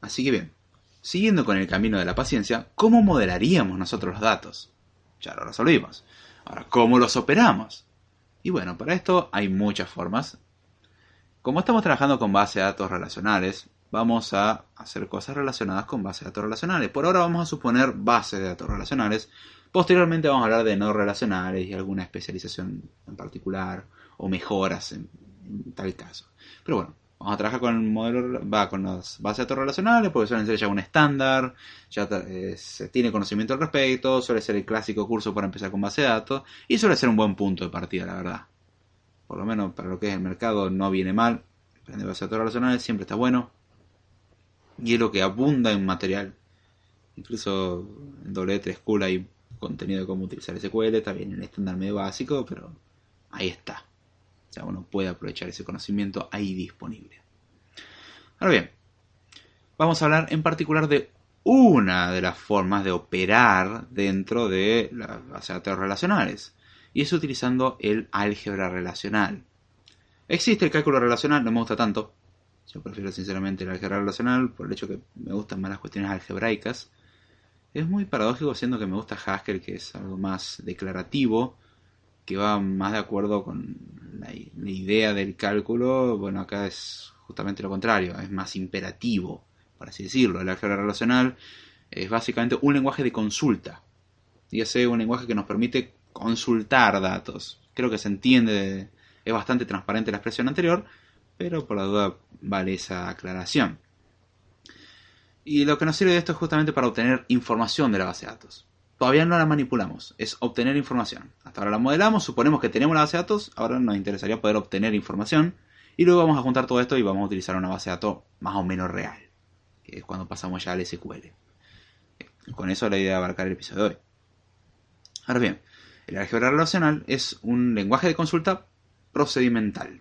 Así que bien, siguiendo con el camino de la paciencia, ¿cómo modelaríamos nosotros los datos? Ya lo resolvimos. Ahora, ¿cómo los operamos? Y bueno, para esto hay muchas formas. Como estamos trabajando con bases de datos relacionales, vamos a hacer cosas relacionadas con bases de datos relacionales. Por ahora vamos a suponer bases de datos relacionales Posteriormente vamos a hablar de no relacionales y alguna especialización en particular o mejoras en, tal caso. Pero bueno, vamos a trabajar con el modelo, va con las bases de datos relacionales porque suelen ser ya un estándar, ya eh, se tiene conocimiento al respecto, suele ser el clásico curso para empezar con base de datos y suele ser un buen punto de partida, la verdad. Por lo menos para lo que es el mercado no viene mal. Aprender base de datos relacionales siempre está bueno. Y es lo que abunda en material. Incluso en W3 School hay contenido de cómo utilizar SQL, está bien en estándar medio básico, pero ahí está. Sea, uno puede aprovechar ese conocimiento ahí disponible. Ahora bien, vamos a hablar en particular de una de las formas de operar dentro de las bases de relacionales, y es utilizando el álgebra relacional. Existe el cálculo relacional, no me gusta tanto. Yo prefiero sinceramente el álgebra relacional por el hecho que me gustan más las cuestiones algebraicas. Es muy paradójico siendo que me gusta Haskell, que es algo más declarativo, que va más de acuerdo con la, idea del cálculo. Bueno, acá es justamente lo contrario, es más imperativo, por así decirlo. El álgebra relacional Es básicamente un lenguaje de consulta. Ese un lenguaje que nos permite consultar datos. Creo que se entiende, es bastante transparente la expresión anterior, pero por la duda vale esa aclaración. Y lo que nos sirve de esto es justamente para obtener información de la base de datos. Todavía no la manipulamos, es obtener información. Hasta ahora la modelamos, suponemos que tenemos la base de datos, ahora nos interesaría poder obtener información y luego vamos a juntar todo esto y vamos a utilizar una base de datos más o menos real, que es cuando pasamos ya al SQL. Con eso la idea de abarcar el episodio de hoy. Ahora bien, el álgebra relacional es un lenguaje de consulta procedimental.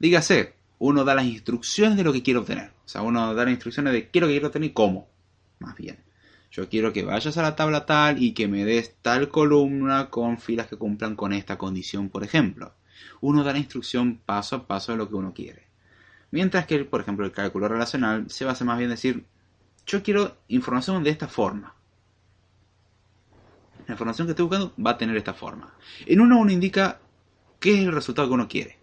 Dígase, uno da las instrucciones de lo que quiere obtener. O sea, uno da las instrucciones de quiero que quiero obtener y cómo. Más bien. Yo quiero que vayas a la tabla tal y que me des tal columna con filas que cumplan con esta condición, por ejemplo. Uno da la instrucción paso a paso de lo que uno quiere. Mientras que, por ejemplo, el cálculo relacional se basa más bien en decir, yo quiero información de esta forma. La información que estoy buscando va a tener esta forma. En uno uno indica qué es el resultado que uno quiere.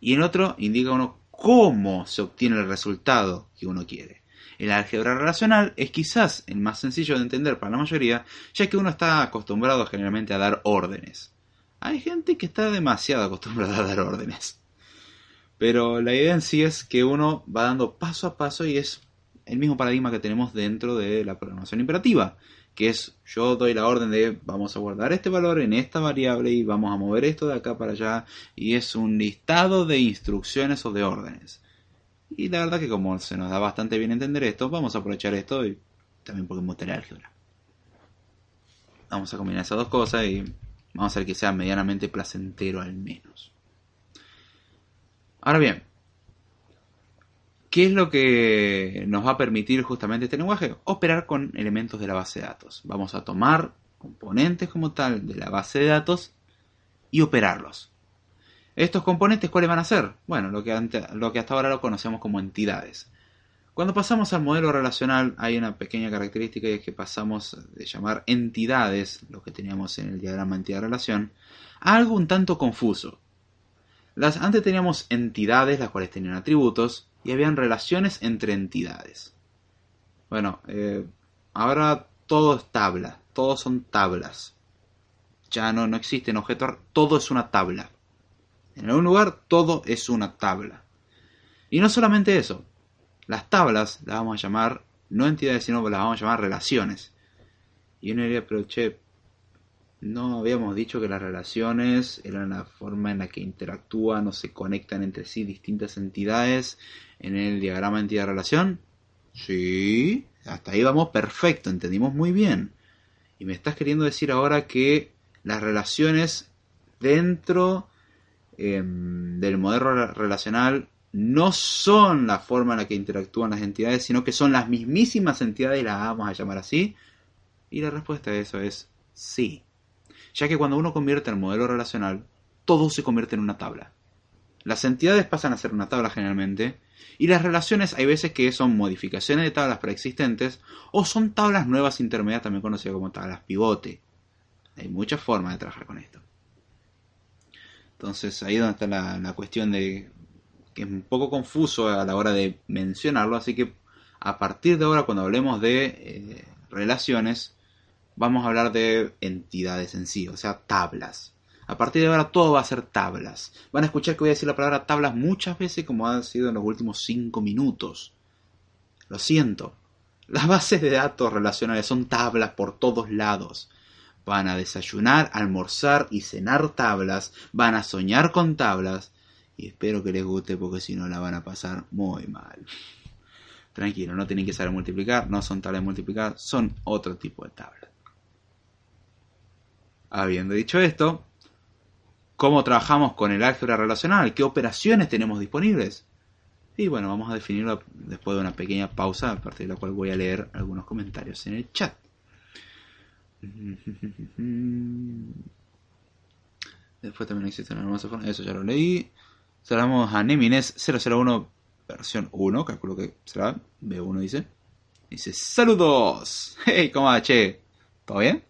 Y en otro indica uno cómo se obtiene el resultado que uno quiere. El álgebra relacional es quizás el más sencillo de entender para la mayoría, ya que uno está acostumbrado generalmente a dar órdenes. Hay gente que está demasiado acostumbrada a dar órdenes. Pero la idea en sí es que uno va dando paso a paso y es el mismo paradigma que tenemos dentro de la programación imperativa que es yo doy la orden de vamos a guardar este valor en esta variable y vamos a mover esto de acá para allá y es un listado de instrucciones o de órdenes. Y la verdad que como se nos da bastante bien entender esto, vamos a aprovechar esto y también podemos tener álgebra. Vamos a combinar esas dos cosas y vamos a hacer que sea medianamente placentero al menos. Ahora bien, ¿Qué es lo que nos va a permitir justamente este lenguaje? Operar con elementos de la base de datos. Vamos a tomar componentes como tal de la base de datos y operarlos. ¿Estos componentes cuáles van a ser? Bueno, lo que, lo hasta ahora lo conocemos como entidades. Cuando pasamos al modelo relacional hay una pequeña característica y es que pasamos de llamar entidades, lo que teníamos en el diagrama entidad-relación, a algo un tanto confuso. Las, antes teníamos entidades, las cuales tenían atributos, y habían relaciones entre entidades. Bueno, eh, ahora todo es tabla, todos son tablas. Ya no, no existen objetos, todo es una tabla. En algún lugar todo es una tabla. Y no solamente eso, las tablas las vamos a llamar no entidades, sino las vamos a llamar relaciones. Y uno diría, pero che, no habíamos dicho que las relaciones eran la forma en la que interactúan o se conectan entre sí distintas entidades en el diagrama entidad-relación? Sí, hasta ahí vamos perfecto, entendimos muy bien. Y me estás queriendo decir ahora que las relaciones dentro em, del modelo relacional no son la forma en la que interactúan las entidades, sino que son las mismísimas entidades, las vamos a llamar así. Y la respuesta a eso es sí. Ya que cuando uno convierte el modelo relacional, todo se convierte en una tabla. Las entidades pasan a ser una tabla generalmente, y las relaciones hay veces que son modificaciones de tablas preexistentes o son tablas nuevas intermedias, también conocidas como tablas pivote. Hay muchas formas de trabajar con esto. Entonces ahí es donde está la, cuestión de que es un poco confuso a la hora de mencionarlo, así que a partir de ahora cuando hablemos de eh, relaciones, vamos a hablar de entidades en sí, o sea, tablas. A partir de ahora todo va a ser tablas. Van a escuchar que voy a decir la palabra tablas muchas veces como ha sido en los últimos 5 minutos. Lo siento. Las bases de datos relacionales son tablas por todos lados. Van a desayunar, almorzar y cenar tablas. Van a soñar con tablas. Y espero que les guste porque si no la van a pasar muy mal. Tranquilo, no tienen que saber multiplicar, no son tablas de multiplicar, son otro tipo de tablas. Habiendo dicho esto, cómo trabajamos con el álgebra relacional, qué operaciones tenemos disponibles. Y bueno, vamos a definirlo después de una pequeña pausa, a partir de la cual voy a leer algunos comentarios en el chat. *laughs* Después también existe una hermosa forma, eso ya lo leí. Saludamos a Nemines 001 versión 1, calculo que será, B1 dice. Dice, saludos. *laughs* Hey, ¿cómo va? ¿Todo bien?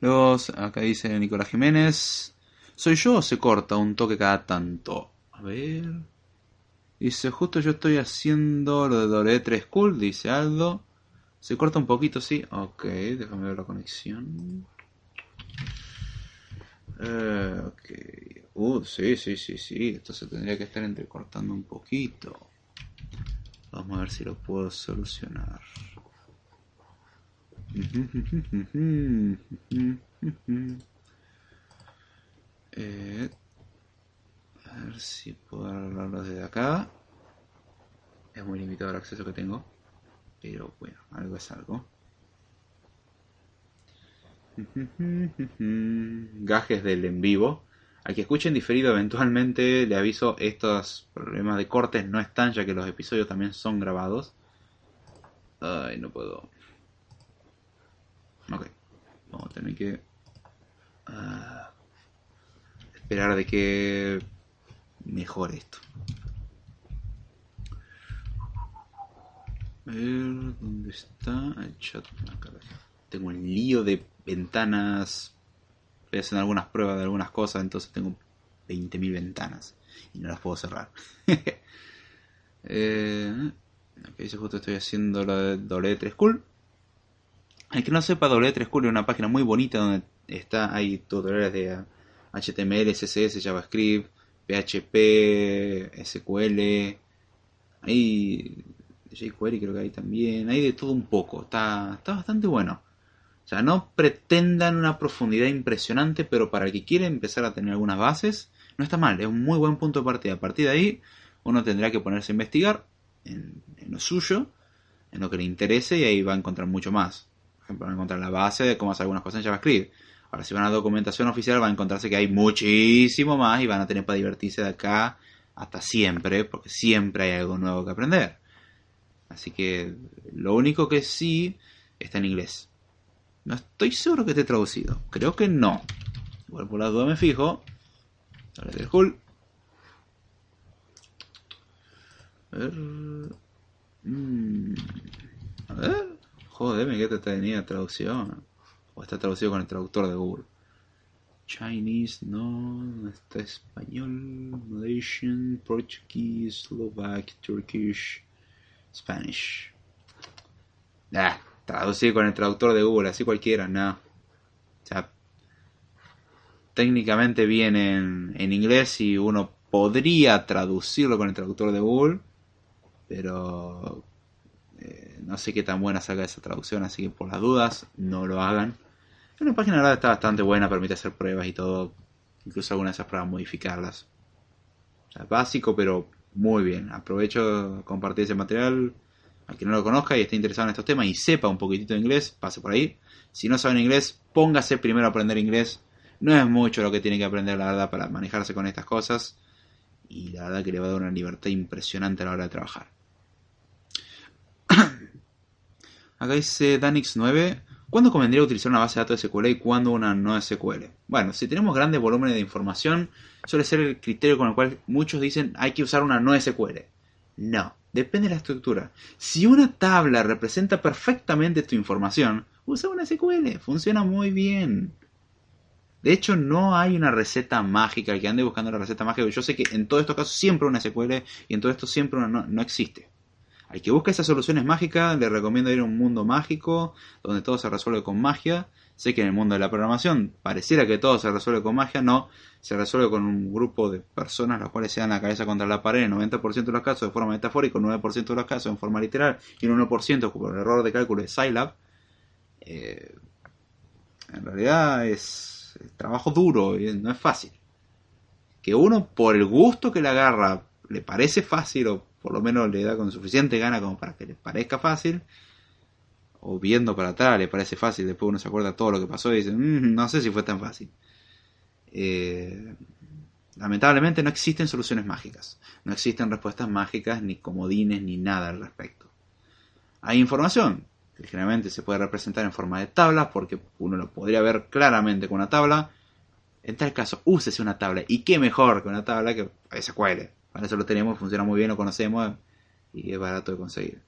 Luego, acá dice Nicolás Jiménez. ¿Soy yo o se corta un toque cada tanto? A ver. Dice, justo yo estoy haciendo lo de W3 School, dice Aldo. Se corta un poquito, sí. Ok, déjame ver la conexión. Eh, ok. Uh, sí, sí, sí, sí. Esto se tendría que estar entrecortando un poquito. Vamos a ver si lo puedo solucionar. *laughs* Eh, a ver si puedo hablarlo desde acá. Es muy limitado el acceso que tengo. Pero bueno, algo es algo. *laughs* Gajes del en vivo. Al que escuchen diferido eventualmente le aviso estos problemas de cortes no están ya que los episodios también son grabados. Ay, no puedo. Ok. Vamos a tener que... Uh, esperar de que mejore esto. Ver, ¿dónde está el chat? Tengo un lío de ventanas. Voy a algunas pruebas de algunas cosas, entonces tengo 20.000 ventanas y no las puedo cerrar. *laughs* eh, dice justo estoy haciendo lo de W3 School. El que no sepa, W3 School es una página muy bonita donde está hay tutoriales de HTML, CSS, JavaScript, PHP, SQL, hay jQuery creo que hay también, hay de todo un poco, está, está bastante bueno. O sea, no pretendan una profundidad impresionante, pero para el que quiere empezar a tener algunas bases, no está mal, es un muy buen punto de partida. A partir de ahí, uno tendrá que ponerse a investigar en, en lo suyo, en lo que le interese, y ahí va a encontrar mucho más. Por ejemplo, va a encontrar la base de cómo hacer algunas cosas en JavaScript. Ahora, si van a la documentación oficial, va a encontrarse que hay muchísimo más y van a tener para divertirse de acá hasta siempre, porque siempre hay algo nuevo que aprender. Así que lo único que sí está en inglés. No estoy seguro que esté traducido. Creo que no. Igual por la duda me fijo. A ver, Hull. A ver. Mm. A ver. Joder, me queda tenía traducción. O está traducido con el traductor de Google. Chinese, no, está español, Malaysian, Portuguese, Slovak, Turkish, Spanish. Ah, traducir con el traductor de Google, así cualquiera, no. O sea, técnicamente viene en, inglés y uno podría traducirlo con el traductor de Google, pero eh, no sé qué tan buena salga esa traducción, así que por las dudas no lo hagan. La página la está bastante buena, permite hacer pruebas y todo. Incluso algunas de esas pruebas modificarlas. O sea, básico, pero muy bien. Aprovecho compartir ese material. Al que no lo conozca y esté interesado en estos temas y sepa un poquitito de inglés, pase por ahí. Si no saben inglés, póngase primero a aprender inglés. No es mucho lo que tiene que aprender, la verdad, para manejarse con estas cosas. Y la verdad que le va a dar una libertad impresionante a la hora de trabajar. *clears throat* Acá dice Danix9. ¿Cuándo convendría utilizar una base de datos SQL y cuándo una no SQL? Bueno, si tenemos grandes volúmenes de información, suele ser el criterio con el cual muchos dicen hay que usar una no SQL. No, depende de la estructura. Si una tabla representa perfectamente tu información, usa una SQL, funciona muy bien. De hecho, no hay una receta mágica, el que ande buscando la receta mágica, yo sé que en todos estos casos siempre una SQL y en todo esto siempre una no, no existe. Al que busca esas soluciones mágicas, le recomiendo ir a un mundo mágico, donde todo se resuelve con magia. Sé que en el mundo de la programación pareciera que todo se resuelve con magia, no, se resuelve con un grupo de personas las cuales se dan la cabeza contra la pared en 90% de los casos de forma metafórica, 9% de los casos en forma literal y un 1% por error de cálculo de Scilab. Eh, en realidad es, es trabajo duro y no es fácil. Que uno por el gusto que le agarra le parece fácil o por lo menos le da con suficiente gana como para que le parezca fácil, o viendo para atrás le parece fácil, después uno se acuerda todo lo que pasó y dice, mm, no sé si fue tan fácil. Eh, lamentablemente no existen soluciones mágicas, no existen respuestas mágicas, ni comodines, ni nada al respecto. Hay información, que generalmente se puede representar en forma de tablas, porque uno lo podría ver claramente con una tabla. En tal caso, úsese una tabla, y qué mejor que una tabla que SQL. Para eso lo tenemos, funciona muy bien, lo conocemos y es barato de conseguir.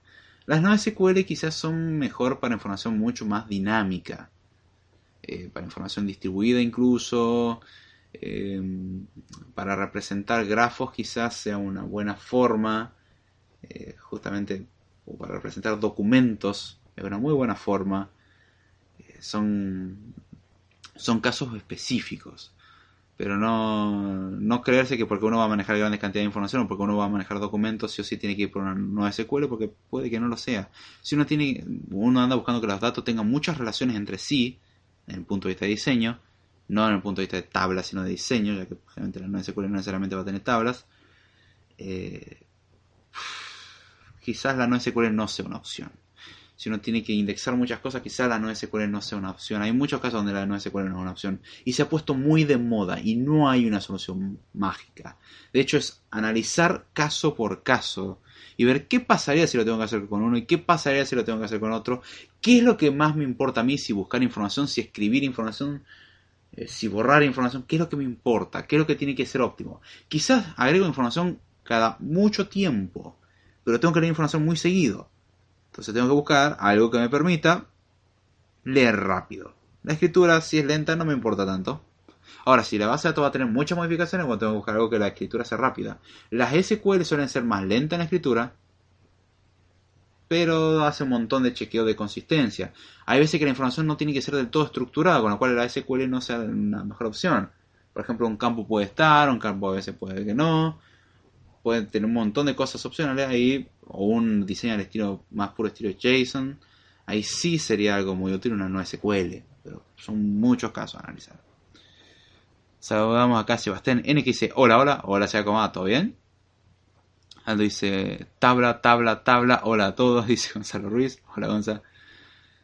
Las no SQL quizás son mejor para información mucho más dinámica, eh, para información distribuida incluso, Eh, para representar grafos quizás sea una buena forma, eh, justamente o para representar documentos es una muy buena forma. Eh, son, son casos específicos pero no, no creerse que porque uno va a manejar grandes cantidades de información o porque uno va a manejar documentos, sí o sí tiene que ir por una nueva SQL, porque puede que no lo sea. Si uno tiene, uno anda buscando que los datos tengan muchas relaciones entre sí, en el punto de vista de diseño, no en el punto de vista de tablas, sino de diseño, ya que generalmente la nueva SQL no necesariamente va a tener tablas, eh, quizás la nueva SQL no sea una opción si uno tiene que indexar muchas cosas, quizá la NoSQL no sea una opción. Hay muchos casos donde la NoSQL no es una opción. Y se ha puesto muy de moda y no hay una solución mágica. De hecho, es analizar caso por caso y ver qué pasaría si lo tengo que hacer con uno y qué pasaría si lo tengo que hacer con otro. ¿Qué es lo que más me importa a mí si buscar información, si escribir información, eh, si borrar información? ¿Qué es lo que me importa? ¿Qué es lo que tiene que ser óptimo? Quizás agrego información cada mucho tiempo, pero tengo que leer información muy seguido. Entonces tengo que buscar algo que me permita leer rápido. La escritura, si es lenta, no me importa tanto. Ahora, si la base de datos va a tener muchas modificaciones, tengo que buscar algo que la escritura sea rápida. Las SQL suelen ser más lentas en la escritura, pero hace un montón de chequeo de consistencia. Hay veces que la información no tiene que ser del todo estructurada, con lo cual la SQL no sea una mejor opción. Por ejemplo, un campo puede estar, un campo a veces puede que no pueden tener un montón de cosas opcionales ahí, o un diseño al estilo más puro estilo JSON, ahí sí sería algo muy útil una nueva SQL, pero son muchos casos a analizar. Saludamos acá a Sebastián N que dice, hola, hola, hola, sea como ¿todo bien? Aldo dice, tabla, tabla, tabla, hola a todos, *laughs* dice Gonzalo Ruiz, hola Gonzalo.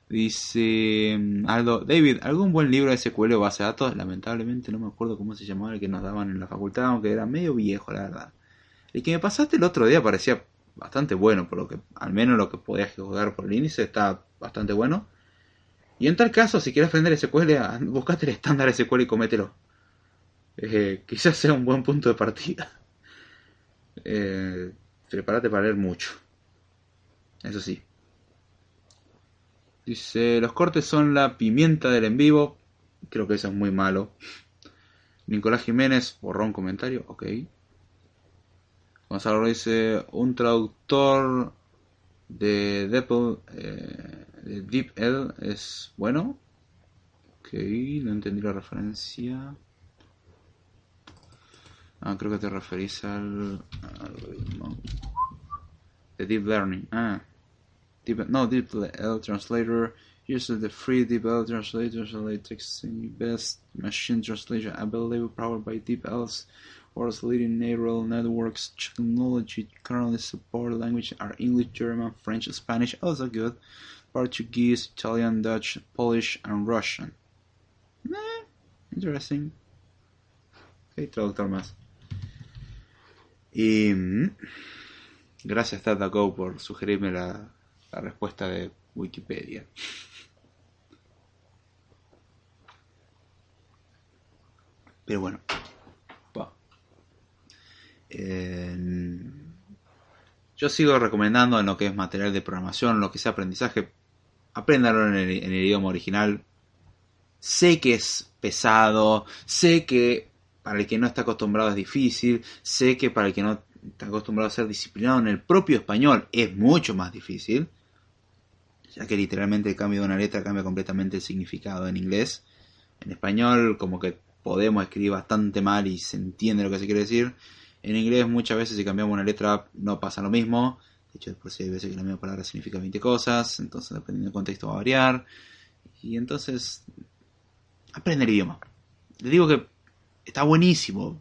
Dice Aldo, David, ¿algún buen libro de SQL o base de datos? Lamentablemente no me acuerdo cómo se llamaba el que nos daban en la facultad, aunque era medio viejo, la verdad. El que me pasaste el otro día parecía bastante bueno, por lo que al menos lo que podías jugar por el índice está bastante bueno. Y en tal caso, si quieres aprender SQL, buscate el estándar SQL y comételo. Eh, quizás sea un buen punto de partida. Eh, prepárate para leer mucho. Eso sí. Dice, los cortes son la pimienta del en vivo. Creo que eso es muy malo. Nicolás Jiménez borró un comentario. Ok. Gonzalo dice, un traductor de DeepL, eh, de DeepL es bueno. Ok, no entendí la referencia. Ah, creo que te referís al algoritmo de Deep Learning. Ah, Deep, no, DeepL Translator uses the free DeepL Translator, translate text in best machine translation available powered by DeepL's World's leading neural networks technology currently support languages are English, German, French, Spanish, also good, Portuguese, Italian, Dutch, Polish, and Russian. Eh, interesting. Ok, traductor más. Y gracias TataGo por sugerirme la, la respuesta de Wikipedia. Pero bueno, yo sigo recomendando en lo que es material de programación, lo que sea aprendizaje, apréndalo en el, idioma original. Sé que es pesado, sé que para el que no está acostumbrado es difícil, sé que para el que no está acostumbrado a ser disciplinado en el propio español es mucho más difícil, ya que literalmente el cambio de una letra cambia completamente el significado en inglés. En español como que podemos escribir bastante mal y se entiende lo que se quiere decir. En inglés muchas veces si cambiamos una letra no pasa lo mismo. De hecho, después hay veces que la misma palabra significa 20 cosas, entonces dependiendo del contexto va a variar. Y entonces, aprende el idioma. Le digo que está buenísimo.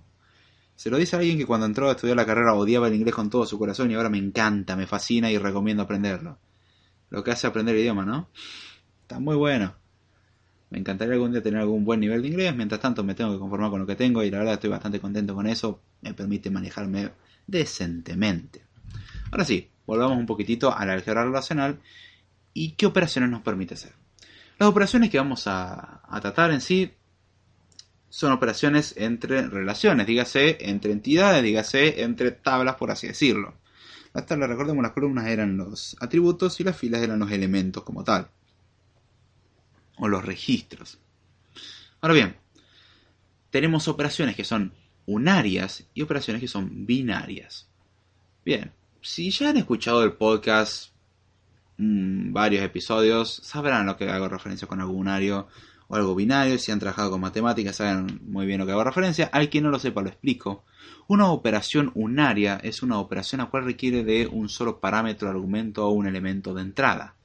Se lo dice a alguien que cuando entró a estudiar la carrera odiaba el inglés con todo su corazón y ahora me encanta, me fascina y recomiendo aprenderlo. Lo que hace aprender el idioma, ¿no? Está muy bueno. Me encantaría algún día tener algún buen nivel de inglés, mientras tanto me tengo que conformar con lo que tengo y la verdad estoy bastante contento con eso, me permite manejarme decentemente. Ahora sí, volvamos un poquitito al álgebra relacional y qué operaciones nos permite hacer. Las operaciones que vamos a, a tratar en sí son operaciones entre relaciones, dígase entre entidades, dígase entre tablas, por así decirlo. Las tablas, recordemos, las columnas eran los atributos y las filas eran los elementos como tal o los registros. Ahora bien, tenemos operaciones que son unarias y operaciones que son binarias. Bien, si ya han escuchado el podcast mm, varios episodios, sabrán lo que hago referencia con algo unario o algo binario. Si han trabajado con matemáticas, saben muy bien lo que hago referencia. Al quien no lo sepa, lo explico. Una operación unaria es una operación a cual requiere de un solo parámetro, argumento o un elemento de entrada.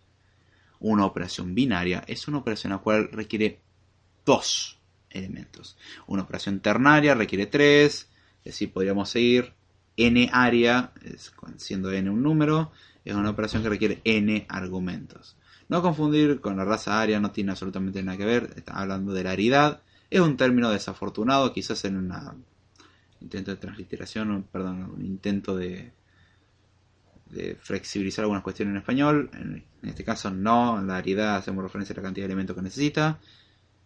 Una operación binaria es una operación a cual requiere dos elementos. Una operación ternaria requiere tres, y así podríamos seguir. n área, siendo n un número, es una operación que requiere n argumentos. No confundir con la raza aria, no tiene absolutamente nada que ver, está hablando de la aridad. Es un término desafortunado, quizás en un intento de transliteración, perdón, un intento de, de flexibilizar algunas cuestiones en español. En, este caso no, en la aridad hacemos referencia a la cantidad de elementos que necesita.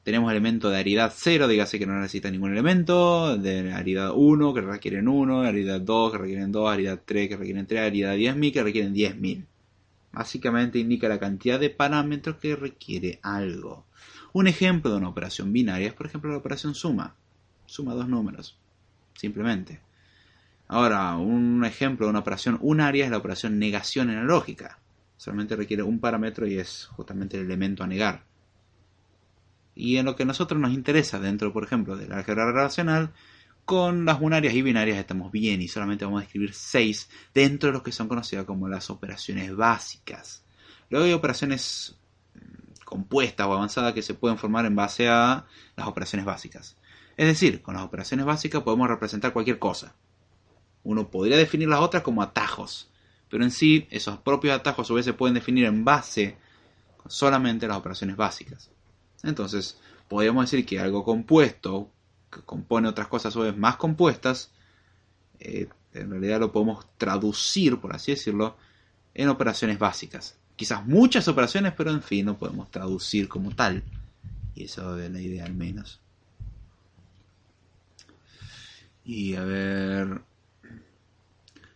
Tenemos elemento de aridad 0, dígase que no necesita ningún elemento, de aridad 1 que requieren 1, aridad 2 que requieren 2, aridad 3 que requieren 3, aridad 10.000 que requieren 10.000. Básicamente indica la cantidad de parámetros que requiere algo. Un ejemplo de una operación binaria es por ejemplo la operación suma. Suma dos números. Simplemente. Ahora, un ejemplo de una operación unaria es la operación negación en la lógica. Solamente requiere un parámetro y es justamente el elemento a negar. Y en lo que a nosotros nos interesa dentro, por ejemplo, del álgebra relacional, con las unarias y binarias estamos bien y solamente vamos a escribir 6 dentro de lo que son conocidas como las operaciones básicas. Luego hay operaciones mm, compuestas o avanzadas que se pueden formar en base a las operaciones básicas. Es decir, con las operaciones básicas podemos representar cualquier cosa. Uno podría definir las otras como atajos, pero en sí esos propios atajos a veces pueden definir en base solamente a las operaciones básicas. Entonces, podríamos decir que algo compuesto que compone otras cosas a más compuestas, eh, en realidad lo podemos traducir, por así decirlo, en operaciones básicas. Quizás muchas operaciones, pero en fin, no podemos traducir como tal. Y eso es la idea al menos. Y a ver...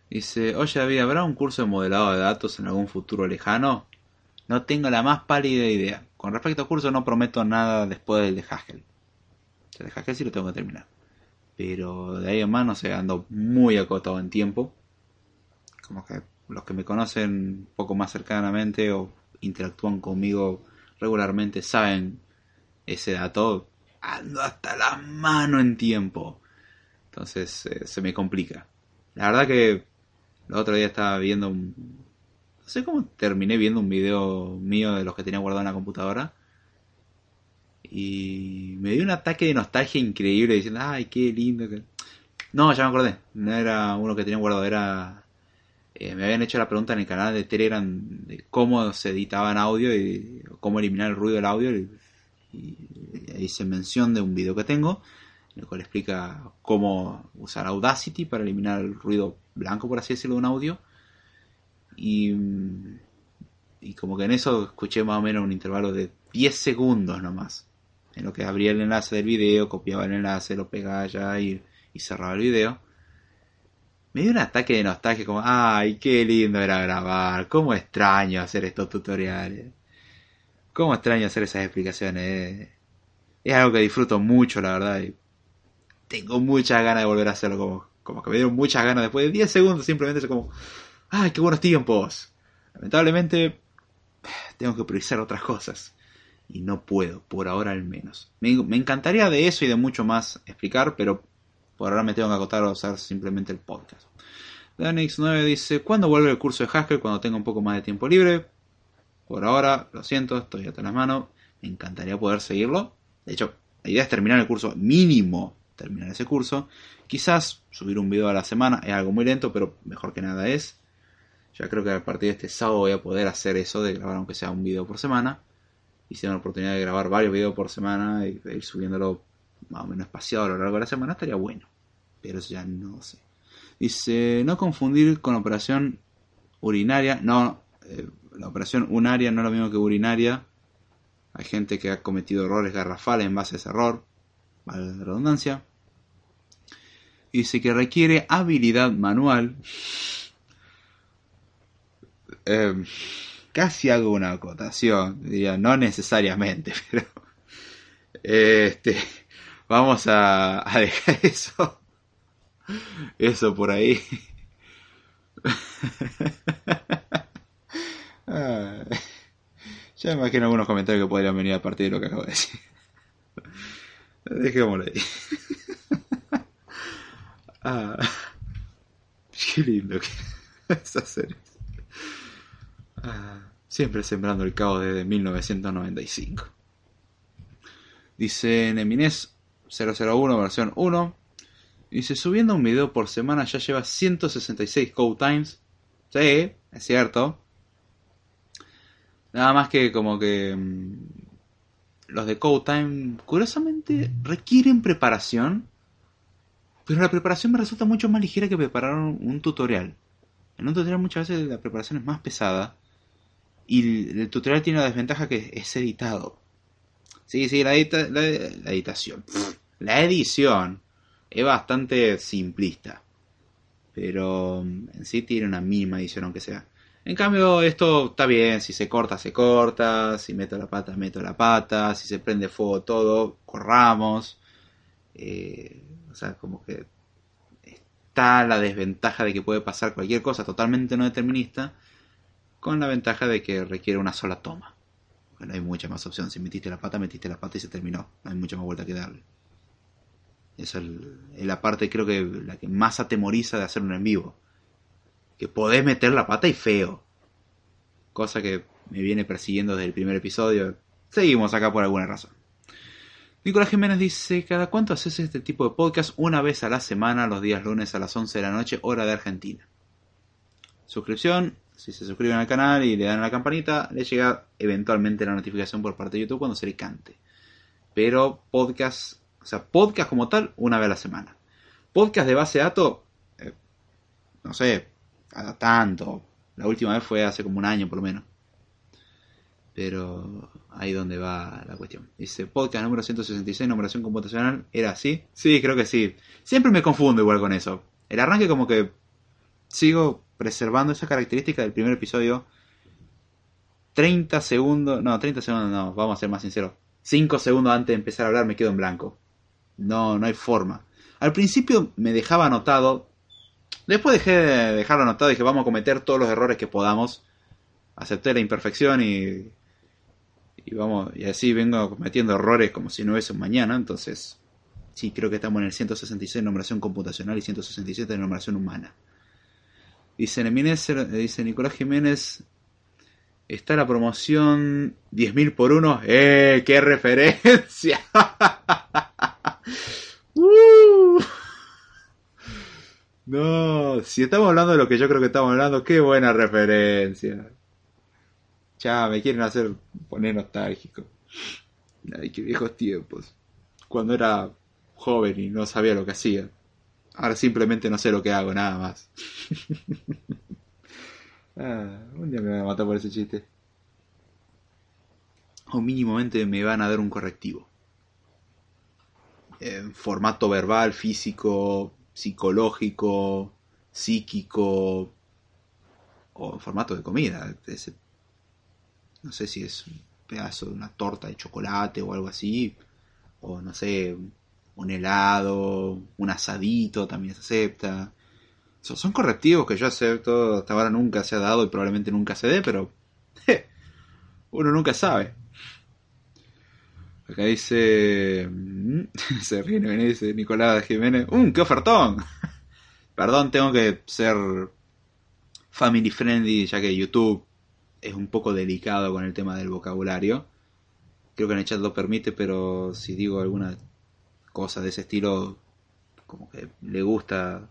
Dice, oye David, ¿habrá un curso de modelado de datos en algún futuro lejano? No tengo la más pálida idea. Con respecto al curso no prometo nada después del de Haskell. Se deja que sí lo tengo que terminar. Pero de ahí en más, no sé, ando muy acotado en tiempo. Como que los que me conocen un poco más cercanamente o interactúan conmigo regularmente saben ese dato. Ando hasta la mano en tiempo. Entonces eh, se me complica. La verdad que el otro día estaba viendo un... No sé cómo terminé viendo un video mío de los que tenía guardado en la computadora y me dio un ataque de nostalgia increíble diciendo, ay, qué lindo. Que... No, ya me acordé. No era uno que tenía guardado, era... Eh, me habían hecho la pregunta en el canal de Telegram de cómo se editaba en audio y cómo eliminar el ruido del audio. Y, hice mención de un video que tengo, en el cual explica cómo usar Audacity para eliminar el ruido blanco, por así decirlo, de un audio. Y, y como que en eso escuché más o menos un intervalo de 10 segundos nomás en lo que abría el enlace del video, copiaba el enlace, lo pegaba allá y, cerraba el video. Me dio un ataque de nostalgia como, ay, qué lindo era grabar, cómo extraño hacer estos tutoriales, cómo extraño hacer esas explicaciones. Es algo que disfruto mucho, la verdad, y tengo muchas ganas de volver a hacerlo, como, como que me dieron muchas ganas después de 10 segundos, simplemente como, ay, qué buenos tiempos. Lamentablemente, tengo que priorizar otras cosas y no puedo, por ahora al menos. Me, encantaría de eso y de mucho más explicar, pero por ahora me tengo que acotar a usar simplemente el podcast. Danix9 dice, ¿cuándo vuelve el curso de Haskell cuando tenga un poco más de tiempo libre? Por ahora, lo siento, estoy hasta las manos. Me encantaría poder seguirlo. De hecho, la idea es terminar el curso, mínimo terminar ese curso. Quizás subir un video a la semana es algo muy lento, pero mejor que nada es. Ya creo que a partir de este sábado voy a poder hacer eso de grabar aunque sea un video por semana y si la oportunidad de grabar varios videos por semana y ir subiéndolo más o menos espaciado a lo largo de la semana, estaría bueno. Pero eso ya no sé. Dice, no confundir con operación urinaria. No, eh, la operación unaria no es lo mismo que urinaria. Hay gente que ha cometido errores garrafales en base a ese error. Vale la redundancia. Dice que requiere habilidad manual. Eh, casi hago una acotación, diría, no necesariamente, *laughs* pero este, Vamos a, dejar eso. Eso por ahí. *laughs* Ah, ya imagino algunos comentarios que podrían venir a partir de lo que acabo de decir. Dejémoslo ahí. *laughs* Ah, qué lindo que es hacer ah, siempre sembrando el caos desde 1995. Dice Nemines 001 versión 1. Dice, subiendo un video por semana ya lleva 166 code times. Sí, es cierto. Nada más que como que mm, los de Code Time, curiosamente, requieren preparación. Pero la preparación me resulta mucho más ligera que preparar un, tutorial. En un tutorial muchas veces la preparación es más pesada. Y el, tutorial tiene la desventaja que es editado. Sí, sí, la, la, editación. La edición es bastante simplista. Pero mm, en sí tiene una mínima edición, aunque sea. En cambio, esto está bien, si se corta, se corta, si meto la pata, meto la pata, si se prende fuego todo, corramos. Eh, o sea, como que está la desventaja de que puede pasar cualquier cosa totalmente no determinista, con la ventaja de que requiere una sola toma. no hay mucha más opción. Si metiste la pata, metiste la pata y se terminó. No hay mucha más vuelta que darle. Esa es, la parte, creo que, la que más atemoriza de hacer un en vivo que podés meter la pata y feo. Cosa que me viene persiguiendo desde el primer episodio. Seguimos acá por alguna razón. Nicolás Jiménez dice, ¿cada cuánto haces este tipo de podcast? Una vez a la semana, los días lunes a las 11 de la noche, hora de Argentina. Suscripción, si se suscriben al canal y le dan a la campanita, le llega eventualmente la notificación por parte de YouTube cuando se le cante. Pero podcast, o sea, podcast como tal, una vez a la semana. Podcast de base de datos, eh, no sé, cada tanto. La última vez fue hace como un año por lo menos. Pero ahí donde va la cuestión. Dice, podcast número 166, numeración computacional, ¿era así? Sí, creo que sí. Siempre me confundo igual con eso. El arranque como que sigo preservando esa característica del primer episodio. 30 segundos, no, 30 segundos no, vamos a ser más sinceros. 5 segundos antes de empezar a hablar me quedo en blanco. No, no hay forma. Al principio me dejaba anotado Después dejé de dejarlo anotado y dije, vamos a cometer todos los errores que podamos. Acepté la imperfección y, y vamos, y así vengo cometiendo errores como si no hubiese un mañana. Entonces, sí, creo que estamos en el 166 de numeración computacional y 167 de numeración humana. Dice, dice Nicolás Jiménez, está la promoción 10.000 por uno. ¡Eh! ¡Qué referencia! *laughs* ¡Uh! No, si estamos hablando de lo que yo creo que estamos hablando, qué buena referencia. Ya, me quieren hacer poner nostálgico. Ay, qué viejos tiempos. Cuando era joven y no sabía lo que hacía. Ahora simplemente no sé lo que hago, nada más. *laughs* ah, un día me van a matar por ese chiste. O mínimamente me van a dar un correctivo. En formato verbal, físico, psicológico, psíquico o en formato de comida. no sé si es un pedazo de una torta de chocolate o algo así, o no sé, un helado, un asadito también se acepta. Son, correctivos que yo acepto, hasta ahora nunca se ha dado y probablemente nunca se dé, pero *laughs* uno nunca sabe. Acá dice. Mm, *laughs* se ríe, dice Nicolás Jiménez. ¡Um, qué ofertón! *laughs* Perdón, tengo que ser family friendly, ya que YouTube es un poco delicado con el tema del vocabulario. Creo que en el chat lo permite, pero si digo alguna cosa de ese estilo, como que le gusta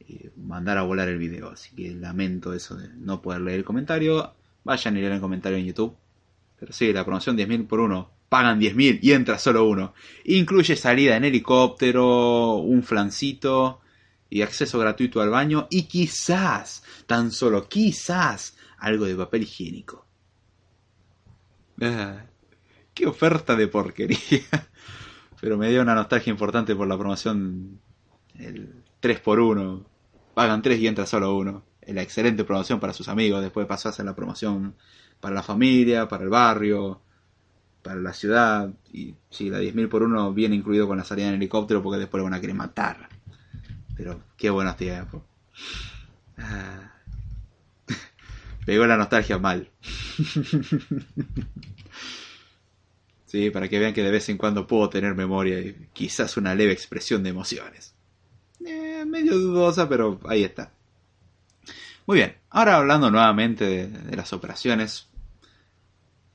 eh, mandar a volar el video. Así que lamento eso de no poder leer el comentario. Vayan y leer el comentario en YouTube. Pero sí, la promoción 10.000 por uno pagan 10.000 y entra solo uno. Incluye salida en helicóptero, un flancito y acceso gratuito al baño y quizás, tan solo quizás, algo de papel higiénico. Ah, ¡Qué oferta de porquería! Pero me dio una nostalgia importante por la promoción el 3x1. Pagan 3 y entra solo uno. La excelente promoción para sus amigos. Después pasó a ser la promoción para la familia, para el barrio para la ciudad. Y sí, la 10.000 por uno viene incluido con la salida en helicóptero porque después lo van a querer matar. Pero qué buenos tiempos. Ah. *laughs* Pegó la nostalgia mal. *laughs* para que vean que de vez en cuando puedo tener memoria y quizás una leve expresión de emociones. Eh, medio dudosa, pero ahí está. Muy bien, ahora hablando nuevamente de, las operaciones.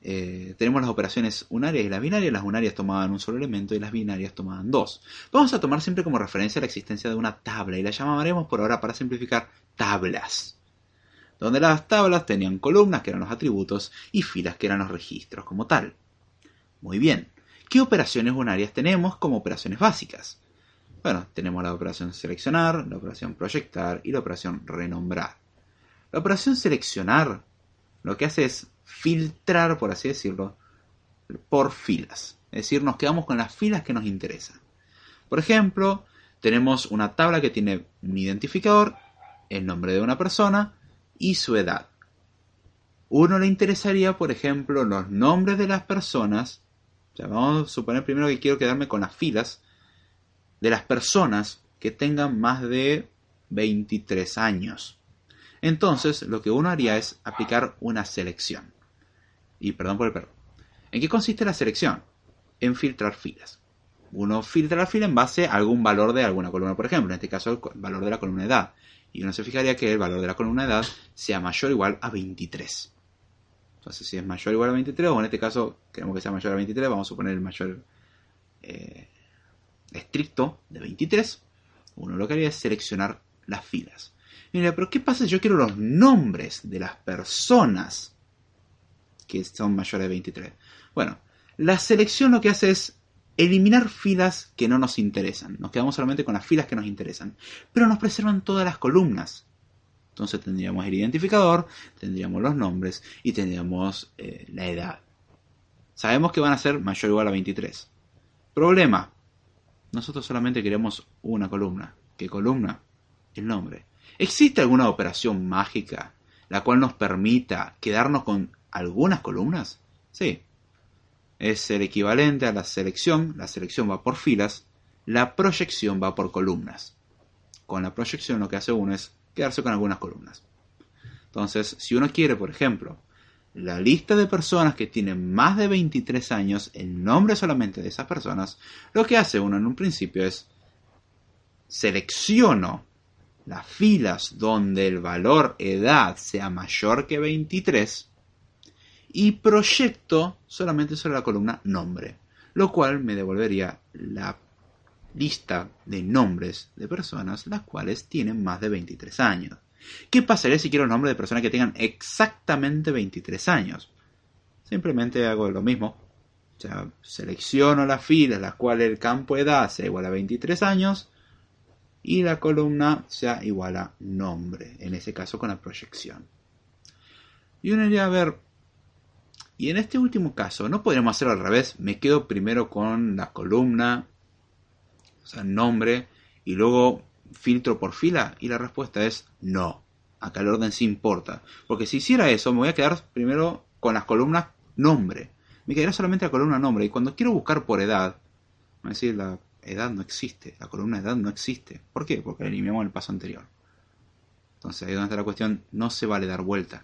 Eh, tenemos las operaciones unarias y las binarias. Las unarias tomaban un solo elemento y las binarias tomaban dos. Vamos a tomar siempre como referencia la existencia de una tabla y la llamaremos por ahora para simplificar tablas. Donde las tablas tenían columnas que eran los atributos y filas que eran los registros como tal. Muy bien, ¿qué operaciones unarias tenemos como operaciones básicas? Bueno, tenemos la operación seleccionar, la operación proyectar y la operación renombrar. La operación seleccionar lo que hace es filtrar, por así decirlo, por filas. Es decir, nos quedamos con las filas que nos interesan. Por ejemplo, tenemos una tabla que tiene un identificador, el nombre de una persona y su edad. Uno le interesaría, por ejemplo, los nombres de las personas. Vamos a suponer primero que quiero quedarme con las filas de las personas que tengan más de 23 años. Entonces, lo que uno haría es aplicar una selección. Y perdón por el perro. ¿En qué consiste la selección? En filtrar filas. Uno filtra la fila en base a algún valor de alguna columna, por ejemplo, en este caso el valor de la columna edad. Y uno se fijaría que el valor de la columna edad sea mayor o igual a 23. Entonces, si es mayor o igual a 23, o en este caso queremos que sea mayor a 23, vamos a suponer el mayor eh, estricto de 23. Uno lo que haría es seleccionar las filas. Mira, pero ¿qué pasa si yo quiero los nombres de las personas que son mayores de 23? Bueno, la selección lo que hace es eliminar filas que no nos interesan. Nos quedamos solamente con las filas que nos interesan. Pero nos preservan todas las columnas. Entonces tendríamos el identificador, tendríamos los nombres y tendríamos eh, la edad. Sabemos que van a ser mayor o igual a 23. Problema. Nosotros solamente queremos una columna. ¿Qué columna? El nombre. ¿Existe alguna operación mágica la cual nos permita quedarnos con algunas columnas? Sí. Es el equivalente a la selección. La selección va por filas. La proyección va por columnas. Con la proyección lo que hace uno es quedarse con algunas columnas. Entonces, si uno quiere, por ejemplo, la lista de personas que tienen más de 23 años, el nombre solamente de esas personas, lo que hace uno en un principio es selecciono las filas donde el valor edad sea mayor que 23 y proyecto solamente sobre la columna nombre, lo cual me devolvería la lista de nombres de personas las cuales tienen más de 23 años. ¿Qué pasaría si quiero el nombre de personas que tengan exactamente 23 años? Simplemente hago lo mismo. O sea, selecciono las filas las cuales el campo edad sea igual a 23 años y la columna sea igual a nombre, en ese caso con la proyección. Y uno iría a ver, y en este último caso, ¿no podríamos hacerlo al revés? Me quedo primero con la columna, sea, nombre, y luego filtro por fila, y la respuesta es no. Acá el orden sí importa. Porque si hiciera eso, me voy a quedar primero con las columnas nombre. Me quedaría solamente la columna nombre. Y cuando quiero buscar por edad, voy a decir la edad no existe, la columna edad no existe. ¿Por qué? Porque eliminamos el paso anterior. Entonces ahí donde está la cuestión, no se vale dar vuelta.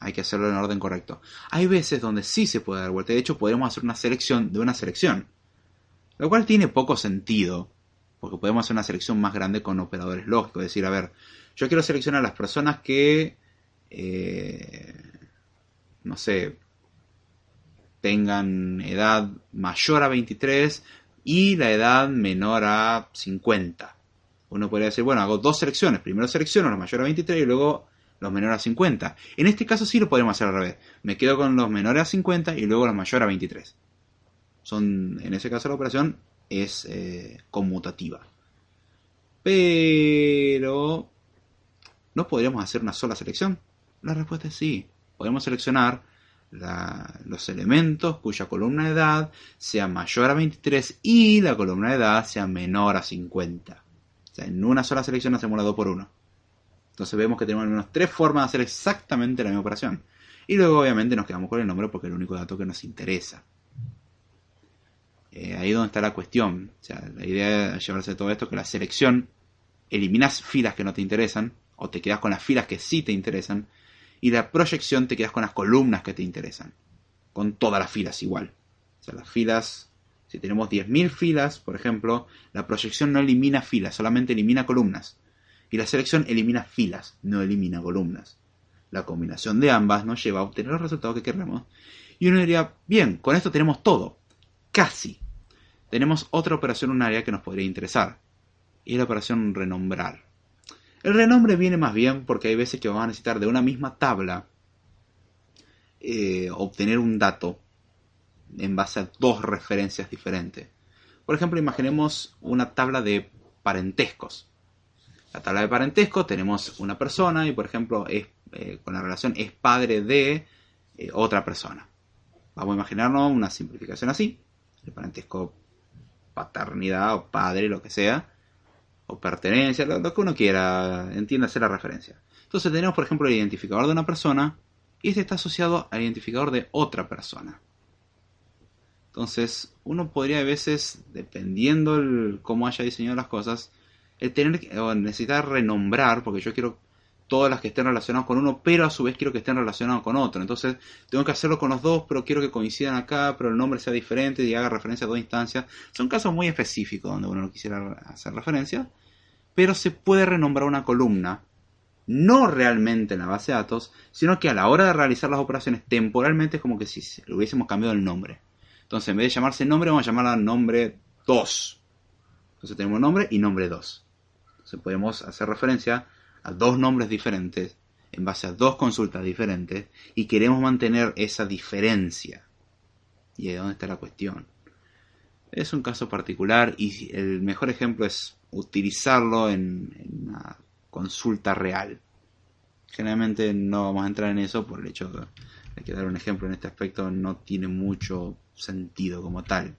Hay que hacerlo en orden correcto. Hay veces donde sí se puede dar vuelta. De hecho, podemos hacer una selección de una selección. Lo cual tiene poco sentido. Porque podemos hacer una selección más grande con operadores lógicos. Es decir, a ver, yo quiero seleccionar a las personas que... Eh, no sé, tengan edad mayor a 23, y la edad menor a 50. Uno podría decir, bueno, hago dos selecciones. Primero selecciono los mayores a 23 y luego los menores a 50. En este caso sí lo podemos hacer al revés. Me quedo con los menores a 50 y luego los mayores a 23. Son, en ese caso la operación es eh, conmutativa. Pero, ¿no podríamos hacer una sola selección? La respuesta es sí. Podemos seleccionar los elementos cuya columna de edad sea mayor a 23 y la columna de edad sea menor a 50. O sea, en una sola selección hacemos la 2 por 1. Entonces vemos que tenemos al menos tres formas de hacer exactamente la misma operación. Y luego obviamente nos quedamos con el nombre porque es el único dato que nos interesa. Eh, ahí es donde está la cuestión. O sea, la idea es llevarse todo esto que la selección eliminas filas que no te interesan o te quedas con las filas que sí te interesan y la proyección te quedas con las columnas que te interesan. Con todas las filas igual. O sea, las filas, si tenemos 10.000 filas, por ejemplo, la proyección no elimina filas, solamente elimina columnas. Y la selección elimina filas, no elimina columnas. La combinación de ambas nos lleva a obtener el resultado que queremos. Y uno diría, bien, con esto tenemos todo. Casi. Tenemos otra operación unaria que nos podría interesar. Y es la operación renombrar. El renombre viene más bien porque hay veces que vamos a necesitar de una misma tabla eh, obtener un dato en base a dos referencias diferentes. Por ejemplo, imaginemos una tabla de parentescos. La tabla de parentesco tenemos una persona y por ejemplo eh, con la relación es padre de eh, otra persona. Vamos a imaginarnos una simplificación así. El parentesco paternidad o padre, lo que sea. O pertenencia, lo, que uno quiera. Entiéndase la referencia. Entonces tenemos por ejemplo el identificador de una persona y este está asociado al identificador de otra persona. Entonces, uno podría a veces, dependiendo el, cómo haya diseñado las cosas, el tener o necesitar renombrar, porque yo quiero todas las que estén relacionadas con uno, pero a su vez quiero que estén relacionadas con otro. Entonces, tengo que hacerlo con los dos, pero quiero que coincidan acá, pero el nombre sea diferente y haga referencia a dos instancias. Son casos muy específicos donde uno no quisiera hacer referencia, pero se puede renombrar una columna, no realmente en la base de datos, sino que a la hora de realizar las operaciones temporalmente es como que si le hubiésemos cambiado el nombre. Entonces, en vez de llamarse nombre, vamos a llamarla nombre 2. Entonces tenemos nombre y nombre 2. Entonces podemos hacer referencia a dos nombres diferentes en base a dos consultas diferentes y queremos mantener esa diferencia. Y ahí es donde está la cuestión. Es un caso particular y el mejor ejemplo es utilizarlo en, una consulta real. Generalmente no vamos a entrar en eso por el hecho de que dar un ejemplo en este aspecto no tiene mucho sentido como tal.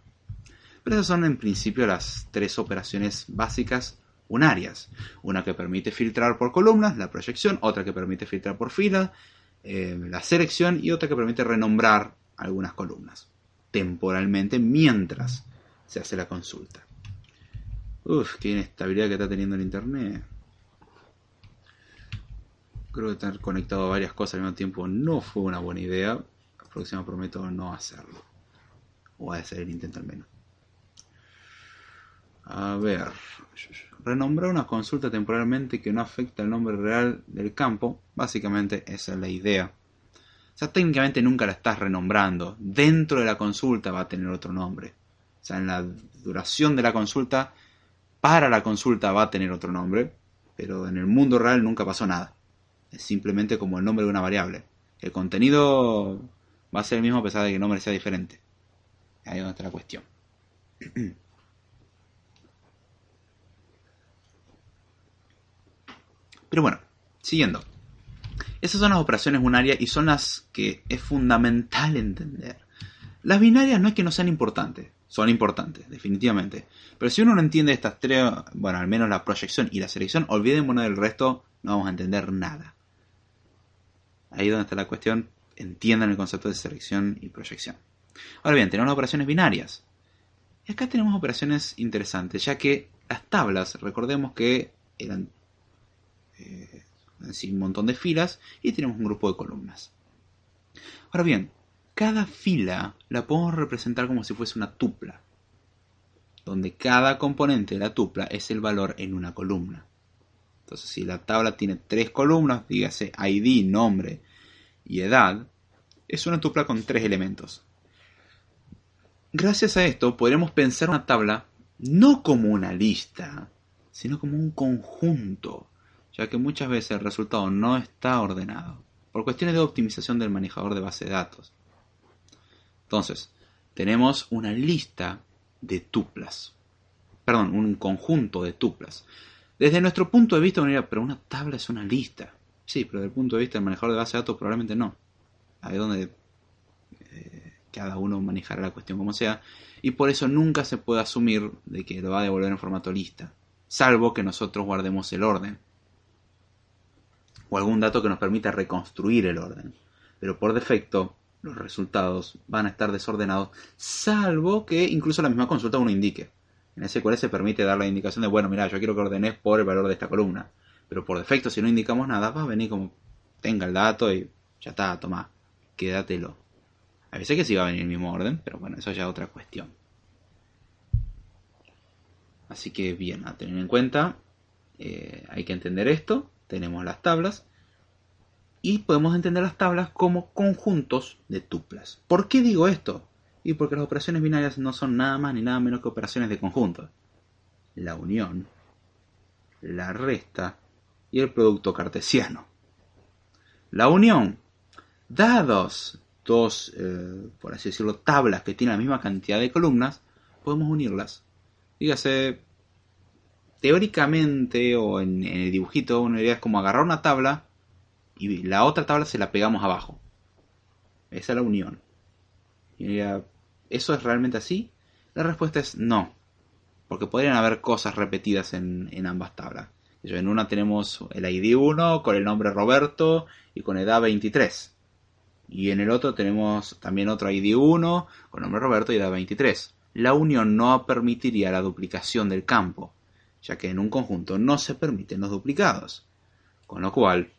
Pero esas son en principio las tres operaciones básicas unarias. Una que permite filtrar por columnas, la proyección, otra que permite filtrar por filas, eh, la selección y otra que permite renombrar algunas columnas temporalmente mientras se hace la consulta. Uf, qué inestabilidad que está teniendo el internet. Creo que estar conectado a varias cosas al mismo tiempo no fue una buena idea. La próxima prometo no hacerlo. O hacer el intento al menos. A ver. Renombrar una consulta temporalmente que no afecta el nombre real del campo. Básicamente esa es la idea. O sea, técnicamente nunca la estás renombrando. Dentro de la consulta va a tener otro nombre. O sea, en la duración de la consulta, para la consulta va a tener otro nombre. Pero en el mundo real nunca pasó nada. Es simplemente como el nombre de una variable. El contenido va a ser el mismo a pesar de que el nombre sea diferente. Ahí es donde está la cuestión. *clears throat* Pero bueno, siguiendo. Esas son las operaciones unarias y son las que es fundamental entender. Las binarias no es que no sean importantes, son importantes, definitivamente. Pero si uno no entiende estas tres, bueno, al menos la proyección y la selección, olvidémonos del resto, no vamos a entender nada. Ahí es donde está la cuestión, entiendan el concepto de selección y proyección. Ahora bien, tenemos operaciones binarias. Y acá tenemos operaciones interesantes, ya que las tablas, recordemos que eran eh, un montón de filas y tenemos un grupo de columnas. Ahora bien, cada fila la podemos representar como si fuese una tupla, donde cada componente de la tupla es el valor en una columna. Entonces, si la tabla tiene tres columnas, dígase ID, nombre y edad, es una tupla con tres elementos. Gracias a esto podremos pensar una tabla no como una lista, sino como un conjunto, ya que muchas veces el resultado no está ordenado, por cuestiones de optimización del manejador de base de datos. Entonces, tenemos una lista de tuplas, perdón, un conjunto de tuplas. Desde nuestro punto de vista, uno pero una tabla es una lista. Sí, pero desde el punto de vista del manejador de base de datos probablemente no. Ahí es donde eh, cada uno manejará la cuestión como sea, y por eso nunca se puede asumir de que lo va a devolver en formato lista, salvo que nosotros guardemos el orden, o algún dato que nos permita reconstruir el orden. Pero por defecto, los resultados van a estar desordenados, salvo que incluso la misma consulta uno indique. En SQL se permite dar la indicación de, bueno, mira, yo quiero que ordenes por el valor de esta columna. Pero por defecto, si no indicamos nada, va a venir como, tenga el dato y ya está, toma, quédatelo. A veces que sí va a venir el mismo orden, pero bueno, eso ya es otra cuestión. Así que bien, a tener en cuenta, eh, hay que entender esto. Tenemos las tablas y podemos entender las tablas como conjuntos de tuplas. ¿Por qué digo esto? Y porque las operaciones binarias no son nada más ni nada menos que operaciones de conjunto. La unión, la resta y el producto cartesiano. La unión, dados dos, eh, por así decirlo, tablas que tienen la misma cantidad de columnas, podemos unirlas. Dígase, teóricamente o en, el dibujito, una idea es como agarrar una tabla y la otra tabla se la pegamos abajo. Esa es la unión. Y ¿Eso es realmente así? La respuesta es no. Porque podrían haber cosas repetidas en, ambas tablas. En una tenemos el ID 1 con el nombre Roberto y con edad 23. Y en el otro tenemos también otro ID 1 con nombre Roberto y edad 23. La unión no permitiría la duplicación del campo, ya que en un conjunto no se permiten los duplicados. Con lo cual,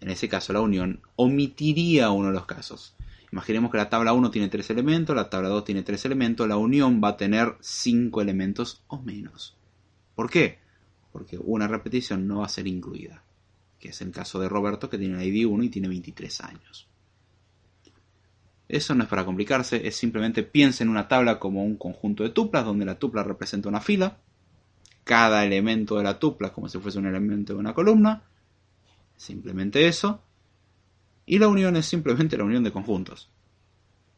en ese caso la unión omitiría uno de los casos. Imaginemos que la tabla 1 tiene 3 elementos, la tabla 2 tiene 3 elementos, la unión va a tener 5 elementos o menos. ¿Por qué? Porque una repetición no va a ser incluida, que es el caso de Roberto que tiene el ID 1 y tiene 23 años. Eso no es para complicarse, es simplemente piensa en una tabla como un conjunto de tuplas donde la tupla representa una fila, cada elemento de la tupla como si fuese un elemento de una columna, simplemente eso. Y la unión es simplemente la unión de conjuntos.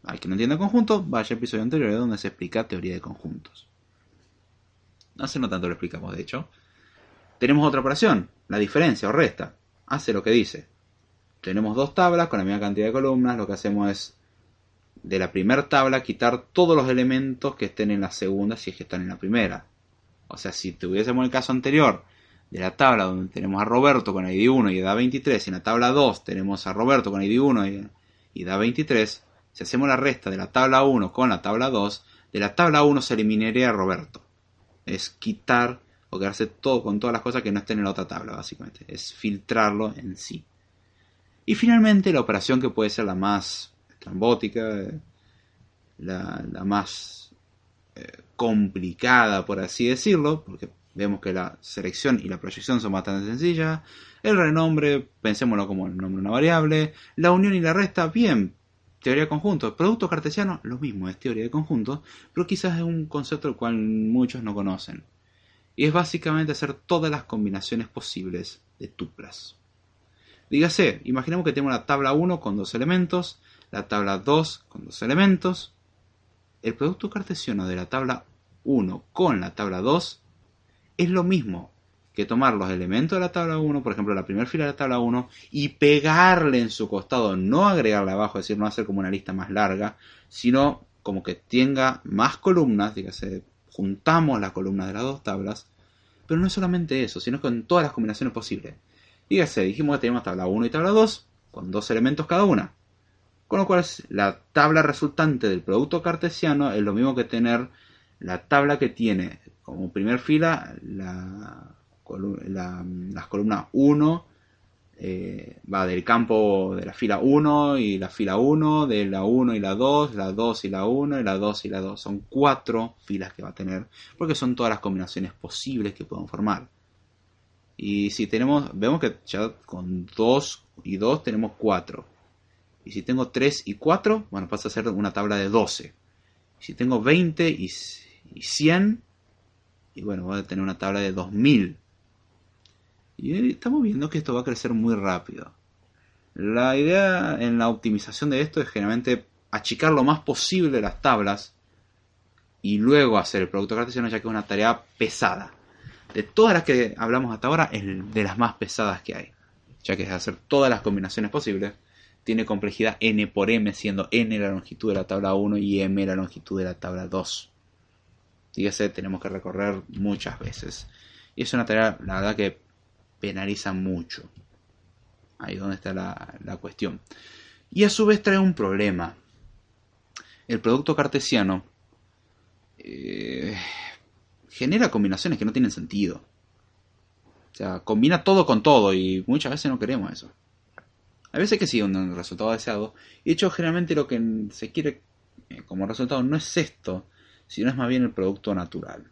Al que no entienda conjuntos, vaya al episodio anterior donde se explica teoría de conjuntos. Hace no tanto lo explicamos, de hecho. Tenemos otra operación, la diferencia o resta. Hace lo que dice. Tenemos dos tablas con la misma cantidad de columnas. Lo que hacemos es de la primera tabla quitar todos los elementos que estén en la segunda si es que están en la primera. O sea, si tuviésemos el caso anterior de la tabla donde tenemos a Roberto con ID 1 y edad 23, y en la tabla 2 tenemos a Roberto con ID 1 y edad 23, si hacemos la resta de la tabla 1 con la tabla 2, de la tabla 1 se eliminaría a Roberto. Es quitar o quedarse todo con todas las cosas que no estén en la otra tabla, básicamente. Es filtrarlo en sí. Y finalmente la operación que puede ser la más estrambótica, la, la más complicada, por así decirlo, porque Vemos que la selección y la proyección son bastante sencillas. El renombre, pensémoslo como el nombre de una variable. La unión y la resta, bien, teoría de conjuntos. Producto cartesiano, lo mismo, es teoría de conjuntos, pero quizás es un concepto el cual muchos no conocen. Y es básicamente hacer todas las combinaciones posibles de tuplas. Dígase, imaginemos que tenemos la tabla 1 con dos elementos, la tabla 2 con dos elementos. El producto cartesiano de la tabla 1 con la tabla 2 es lo mismo que tomar los elementos de la tabla 1, por ejemplo, la primera fila de la tabla 1, y pegarle en su costado, no agregarle abajo, es decir, no hacer como una lista más larga, sino como que tenga más columnas, dígase, juntamos las columnas de las dos tablas, pero no es solamente eso, sino con todas las combinaciones posibles. Dígase, dijimos que tenemos tabla 1 y tabla 2, con dos elementos cada una. Con lo cual, la tabla resultante del producto cartesiano es lo mismo que tener la tabla que tiene como primer fila la, las columnas 1 eh, va del campo de la fila 1 y la fila 1, de la 1 y la 2, la 2 y la 1 y la 2 y la 2. Son cuatro filas que va a tener porque son todas las combinaciones posibles que pueden formar. Y si tenemos, vemos que ya con 2 y 2 tenemos 4. Y si tengo 3 y 4, bueno, pasa a ser una tabla de 12. Si tengo 20 y, y 100, y bueno, voy a tener una tabla de 2000. Y estamos viendo que esto va a crecer muy rápido. La idea en la optimización de esto es generalmente achicar lo más posible las tablas y luego hacer el producto cartesiano ya que es una tarea pesada. De todas las que hablamos hasta ahora es de las más pesadas que hay, ya que es hacer todas las combinaciones posibles. Tiene complejidad n por m siendo n la longitud de la tabla 1 y m la longitud de la tabla 2 dígase, tenemos que recorrer muchas veces. Y es una tarea, la verdad, que penaliza mucho. Ahí donde está la, cuestión. Y a su vez trae un problema. El producto cartesiano eh, genera combinaciones que no tienen sentido. O sea, combina todo con todo y muchas veces no queremos eso. A veces que sí, un resultado deseado. Y de hecho, generalmente lo que se quiere eh, como resultado no es esto, sino es más bien el producto natural.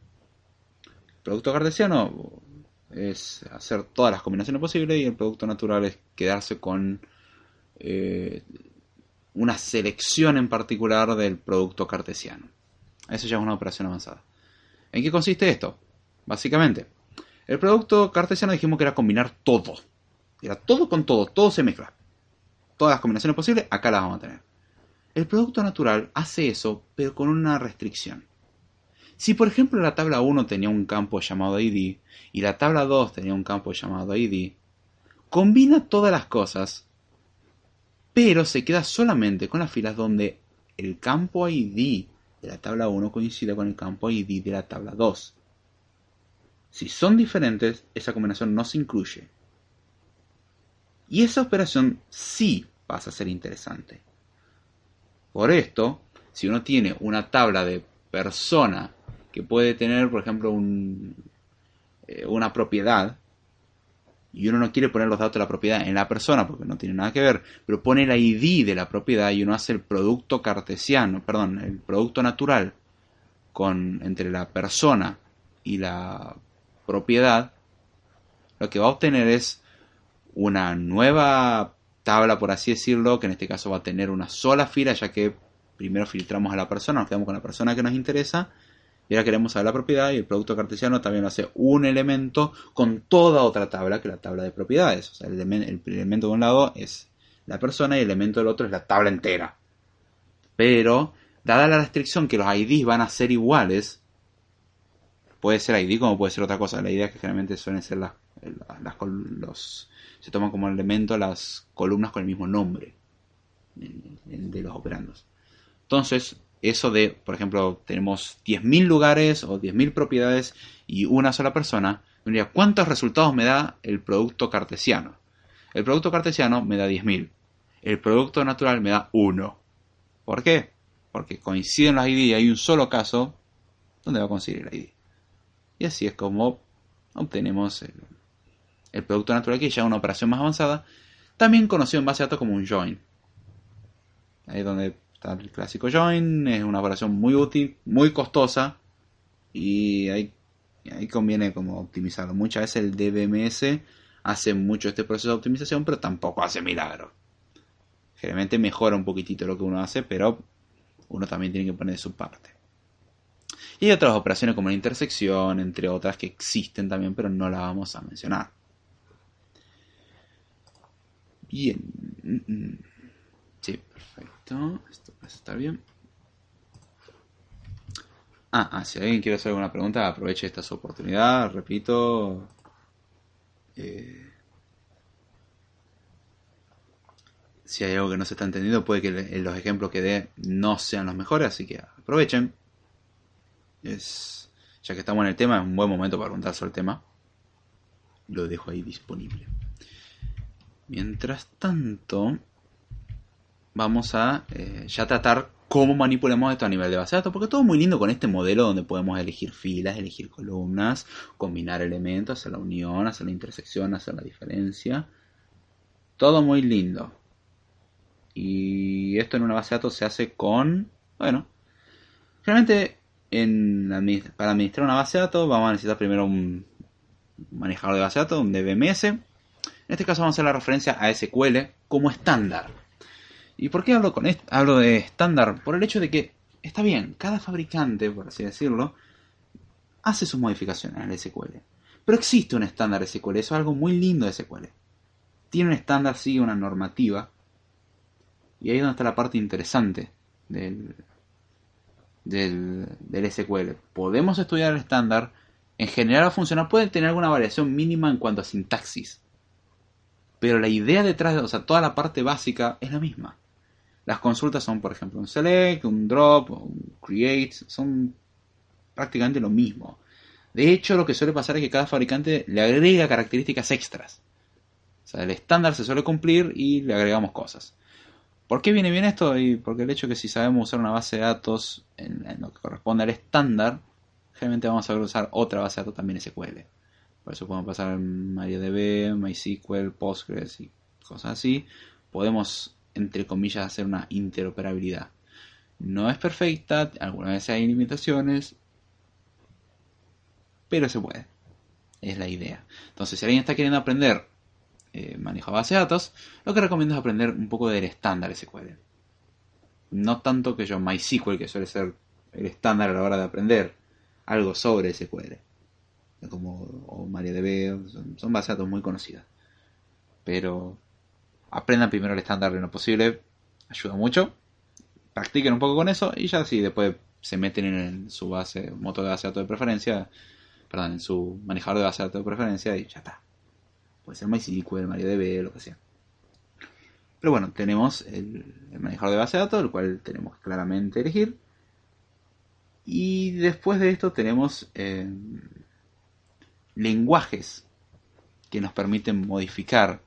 El producto cartesiano es hacer todas las combinaciones posibles y el producto natural es quedarse con eh, una selección en particular del producto cartesiano. Eso ya es una operación avanzada. ¿En qué consiste esto? Básicamente, el producto cartesiano dijimos que era combinar todo. Era todo con todo, todo se mezcla. Todas las combinaciones posibles, acá las vamos a tener. El producto natural hace eso, pero con una restricción. Si por ejemplo la tabla 1 tenía un campo llamado ID y la tabla 2 tenía un campo llamado ID, combina todas las cosas, pero se queda solamente con las filas donde el campo ID de la tabla 1 coincide con el campo ID de la tabla 2. Si son diferentes, esa combinación no se incluye. Y esa operación sí pasa a ser interesante. Por esto, si uno tiene una tabla de persona que puede tener, por ejemplo, eh, una propiedad, y uno no quiere poner los datos de la propiedad en la persona porque no tiene nada que ver, pero pone el ID de la propiedad y uno hace el producto cartesiano, perdón, el producto natural con, entre la persona y la propiedad, lo que va a obtener es una nueva tabla, por así decirlo, que en este caso va a tener una sola fila, ya que primero filtramos a la persona, nos quedamos con la persona que nos interesa, y ahora queremos saber la propiedad y el producto cartesiano también hace un elemento con toda otra tabla que la tabla de propiedades. O sea, el, elemento de un lado es la persona y el elemento del otro es la tabla entera. Pero, dada la restricción que los IDs van a ser iguales, puede ser ID como puede ser otra cosa. La idea es que generalmente suelen ser las, las, los, se toman como elemento las columnas con el mismo nombre de los operandos. Entonces, eso de, por ejemplo, tenemos 10.000 lugares o 10.000 propiedades y una sola persona, diría, ¿cuántos resultados me da el producto cartesiano? El producto cartesiano me da 10.000. El producto natural me da 1. ¿Por qué? Porque coinciden las ID y hay un solo caso donde va a conseguir el ID. Y así es como obtenemos el, el producto natural que ya es una operación más avanzada, también conocido en base a datos como un join. Ahí es donde Está el clásico join, es una operación muy útil, muy costosa y ahí, conviene como optimizarlo. Muchas veces el DBMS hace mucho este proceso de optimización, pero tampoco hace milagros. Generalmente mejora un poquitito lo que uno hace, pero uno también tiene que poner de su parte. Y hay otras operaciones como la intersección, entre otras que existen también, pero no las vamos a mencionar. Bien. Sí, perfecto. Esto parece estar bien. Ah, ah, si alguien quiere hacer alguna pregunta, aproveche esta oportunidad. Repito. Eh, si hay algo que no se está entendiendo, puede que los ejemplos que dé no sean los mejores, así que aprovechen. Es, ya que estamos en el tema, es un buen momento para preguntar sobre el tema. Lo dejo ahí disponible. Mientras tanto, vamos a eh, ya tratar cómo manipulamos esto a nivel de base de datos, porque todo muy lindo con este modelo donde podemos elegir filas, elegir columnas, combinar elementos, hacer la unión, hacer la intersección, hacer la diferencia. Todo muy lindo. Y esto en una base de datos se hace con, bueno, realmente en, para administrar una base de datos vamos a necesitar primero un manejador de base de datos, un DBMS. En este caso vamos a hacer la referencia a SQL como estándar. ¿Y por qué hablo, de estándar? Por el hecho de que, está bien, cada fabricante, por así decirlo, hace sus modificaciones el SQL. Pero existe un estándar SQL, eso es algo muy lindo de SQL. Tiene un estándar, sigue una normativa. Y ahí es donde está la parte interesante del, del, SQL. Podemos estudiar el estándar, en general a funcionar, puede tener alguna variación mínima en cuanto a sintaxis. Pero la idea detrás de, o sea, toda la parte básica es la misma. Las consultas son, por ejemplo, un select, un drop, un create, son prácticamente lo mismo. De hecho, lo que suele pasar es que cada fabricante le agrega características extras. O sea, el estándar se suele cumplir y le agregamos cosas. ¿Por qué viene bien esto? Y porque el hecho que si sabemos usar una base de datos en, en lo que corresponde al estándar, generalmente vamos a saber usar otra base de datos también SQL. Por eso podemos pasar en MariaDB, MySQL, Postgres y cosas así. Podemos, entre comillas, hacer una interoperabilidad. No es perfecta, algunas veces hay limitaciones, pero se puede. Es la idea. Entonces, si alguien está queriendo aprender eh, manejo de base de datos, lo que recomiendo es aprender un poco del estándar SQL. No tanto que yo MySQL, que suele ser el estándar a la hora de aprender algo sobre SQL como o MariaDB, son, son bases de datos muy conocidas. Pero aprendan primero el estándar de lo posible, ayuda mucho. Practiquen un poco con eso y ya si después se meten en su base, motor de base de datos de preferencia, perdón, en su manejador de base de datos de preferencia y ya está. Puede ser MySQL, MariaDB, lo que sea. Pero bueno, tenemos el, manejador de base de datos, el cual tenemos claramente elegir. Y después de esto tenemos eh, lenguajes que nos permiten modificar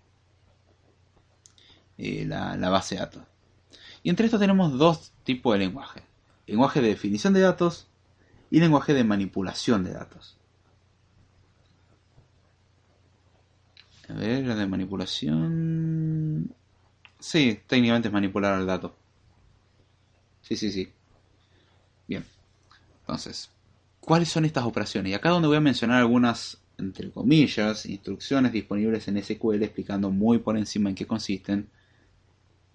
eh, la, base de datos. Y entre estos tenemos dos tipos de lenguaje. Lenguaje de definición de datos y lenguaje de manipulación de datos. A ver, la de manipulación... Sí, técnicamente es manipular el dato. Sí, sí, sí. Bien. Entonces, ¿cuáles son estas operaciones? Y acá donde voy a mencionar algunas entre comillas, instrucciones disponibles en SQL explicando muy por encima en qué consisten.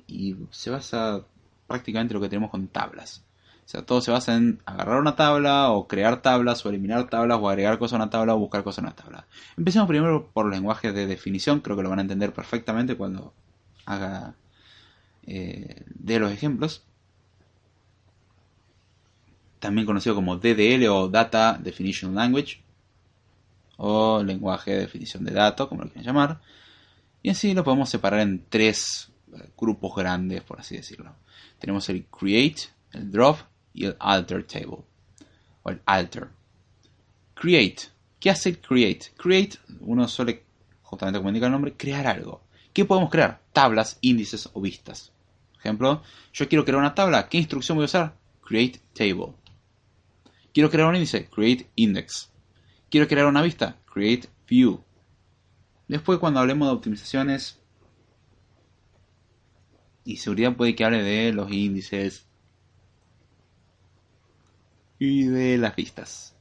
Y se basa prácticamente lo que tenemos con tablas. O sea, todo se basa en agarrar una tabla o crear tablas o eliminar tablas o agregar cosas a una tabla o buscar cosas a una tabla. Empecemos primero por los lenguajes de definición, creo que lo van a entender perfectamente cuando haga eh, de los ejemplos. También conocido como DDL o Data Definition Language o lenguaje de definición de datos, como lo quieran llamar. Y así lo podemos separar en tres eh, grupos grandes, por así decirlo. Tenemos el create, el drop y el alter table. O el alter. Create. ¿Qué hace el create? Create, uno suele, justamente como indica el nombre, crear algo. ¿Qué podemos crear? Tablas, índices o vistas. ejemplo, yo quiero crear una tabla. ¿Qué instrucción voy a usar? Create table. Quiero crear un índice. Create index. Quiero crear una vista. Create View. Después cuando hablemos de optimizaciones y seguridad puede que hable de los índices y de las vistas.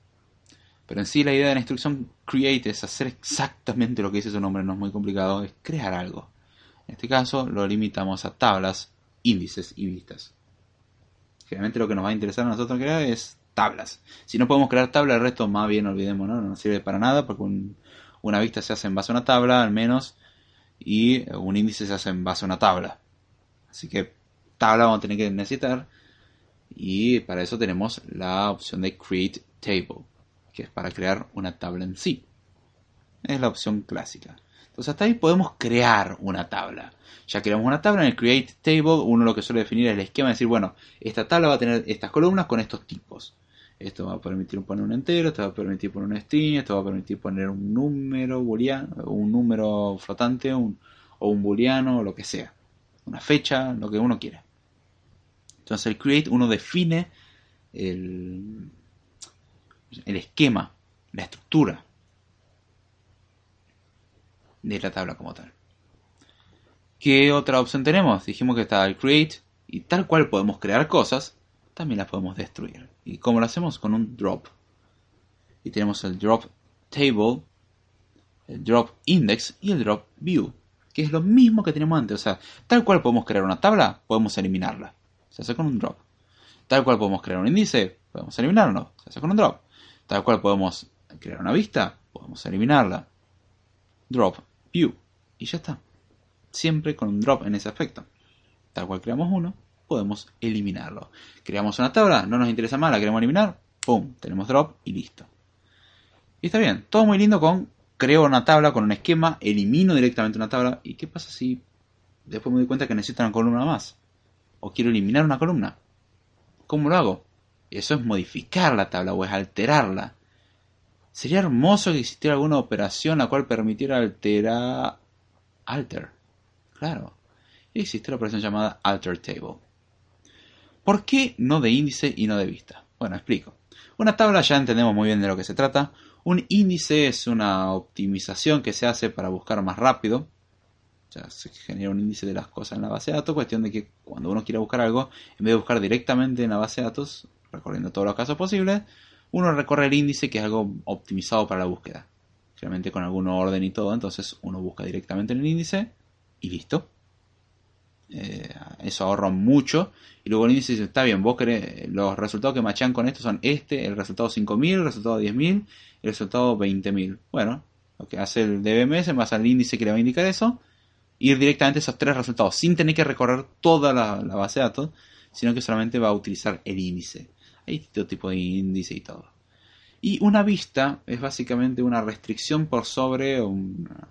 Pero en sí la idea de la instrucción create es hacer exactamente lo que dice su nombre, no es muy complicado, es crear algo. En este caso lo limitamos a tablas, índices y vistas. Generalmente lo que nos va a interesar a nosotros crear es tablas. Si no podemos crear tablas, el resto más bien olvidemos, ¿no? Sirve para nada porque una vista se hace en base a una tabla al menos y un índice se hace en base a una tabla. Así que tabla vamos a tener que necesitar y para eso tenemos la opción de create table, que es para crear una tabla en sí. Es la opción clásica. Entonces hasta ahí podemos crear una tabla. Ya creamos una tabla en el create table, uno lo que suele definir es el esquema, decir, bueno, esta tabla va a tener estas columnas con estos tipos. Esto va a permitir poner un entero, esto va a permitir poner un string, esto va a permitir poner un número booleano, un número flotante o un booleano o lo que sea. Una fecha, lo que uno quiera. Entonces el create uno define el, el esquema, la estructura de la tabla como tal. ¿Qué otra opción tenemos? Dijimos que está el create y tal cual podemos crear cosas, también las podemos destruir. ¿Y cómo lo hacemos? Con un drop. Y tenemos el drop table, el drop index y el drop view, que es lo mismo que teníamos antes. O sea, tal cual podemos crear una tabla, podemos eliminarla. Se hace con un drop. Tal cual podemos crear un índice, podemos eliminarlo. Se hace con un drop. Tal cual podemos crear una vista, podemos eliminarla. Drop view. Y ya está. Siempre con un drop en ese aspecto. Tal cual creamos uno, podemos eliminarlo. Creamos una tabla, no nos interesa más, la queremos eliminar, ¡pum! Tenemos drop y listo. Y está bien, todo muy lindo con creo una tabla con un esquema, elimino directamente una tabla. ¿Y qué pasa si después me doy cuenta que necesito una columna más? O quiero eliminar una columna. ¿Cómo lo hago? Eso es modificar la tabla o es alterarla. Sería hermoso que existiera alguna operación la cual permitiera alterar... Alter. Claro existe la operación llamada alter table. ¿Por qué no de índice y no de vista? Bueno, explico. Una tabla ya entendemos muy bien de lo que se trata. Un índice es una optimización que se hace para buscar más rápido. Sea, se genera un índice de las cosas en la base de datos. Cuestión de que cuando uno quiere buscar algo, en vez de buscar directamente en la base de datos, recorriendo todos los casos posibles, uno recorre el índice que es algo optimizado para la búsqueda. Realmente con algún orden y todo. Entonces uno busca directamente en el índice y listo. Eh, eso ahorra mucho. Y luego el índice dice, está bien, vos querés, los resultados que machan con esto son este, el resultado 5000, el resultado 10000 y el resultado 20000. Bueno, lo que hace el DBMS en base al índice que le va a indicar eso, ir directamente a esos tres resultados sin tener que recorrer toda la, base de datos, sino que solamente va a utilizar el índice. Hay todo tipo de índice y todo. Y una vista es básicamente una restricción por sobre una,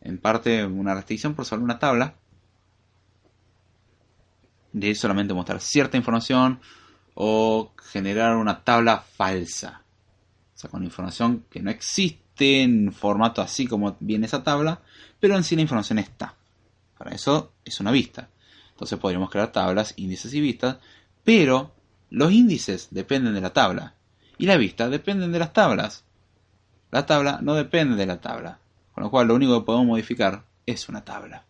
en parte una restricción por sobre una tabla de solamente mostrar cierta información o generar una tabla falsa. O sea, con información que no existe en formato así como viene esa tabla, pero en sí la información está. Para eso es una vista. Entonces podríamos crear tablas, índices y vistas, pero los índices dependen de la tabla y la vista dependen de las tablas. La tabla no depende de la tabla, con lo cual lo único que podemos modificar es una tabla.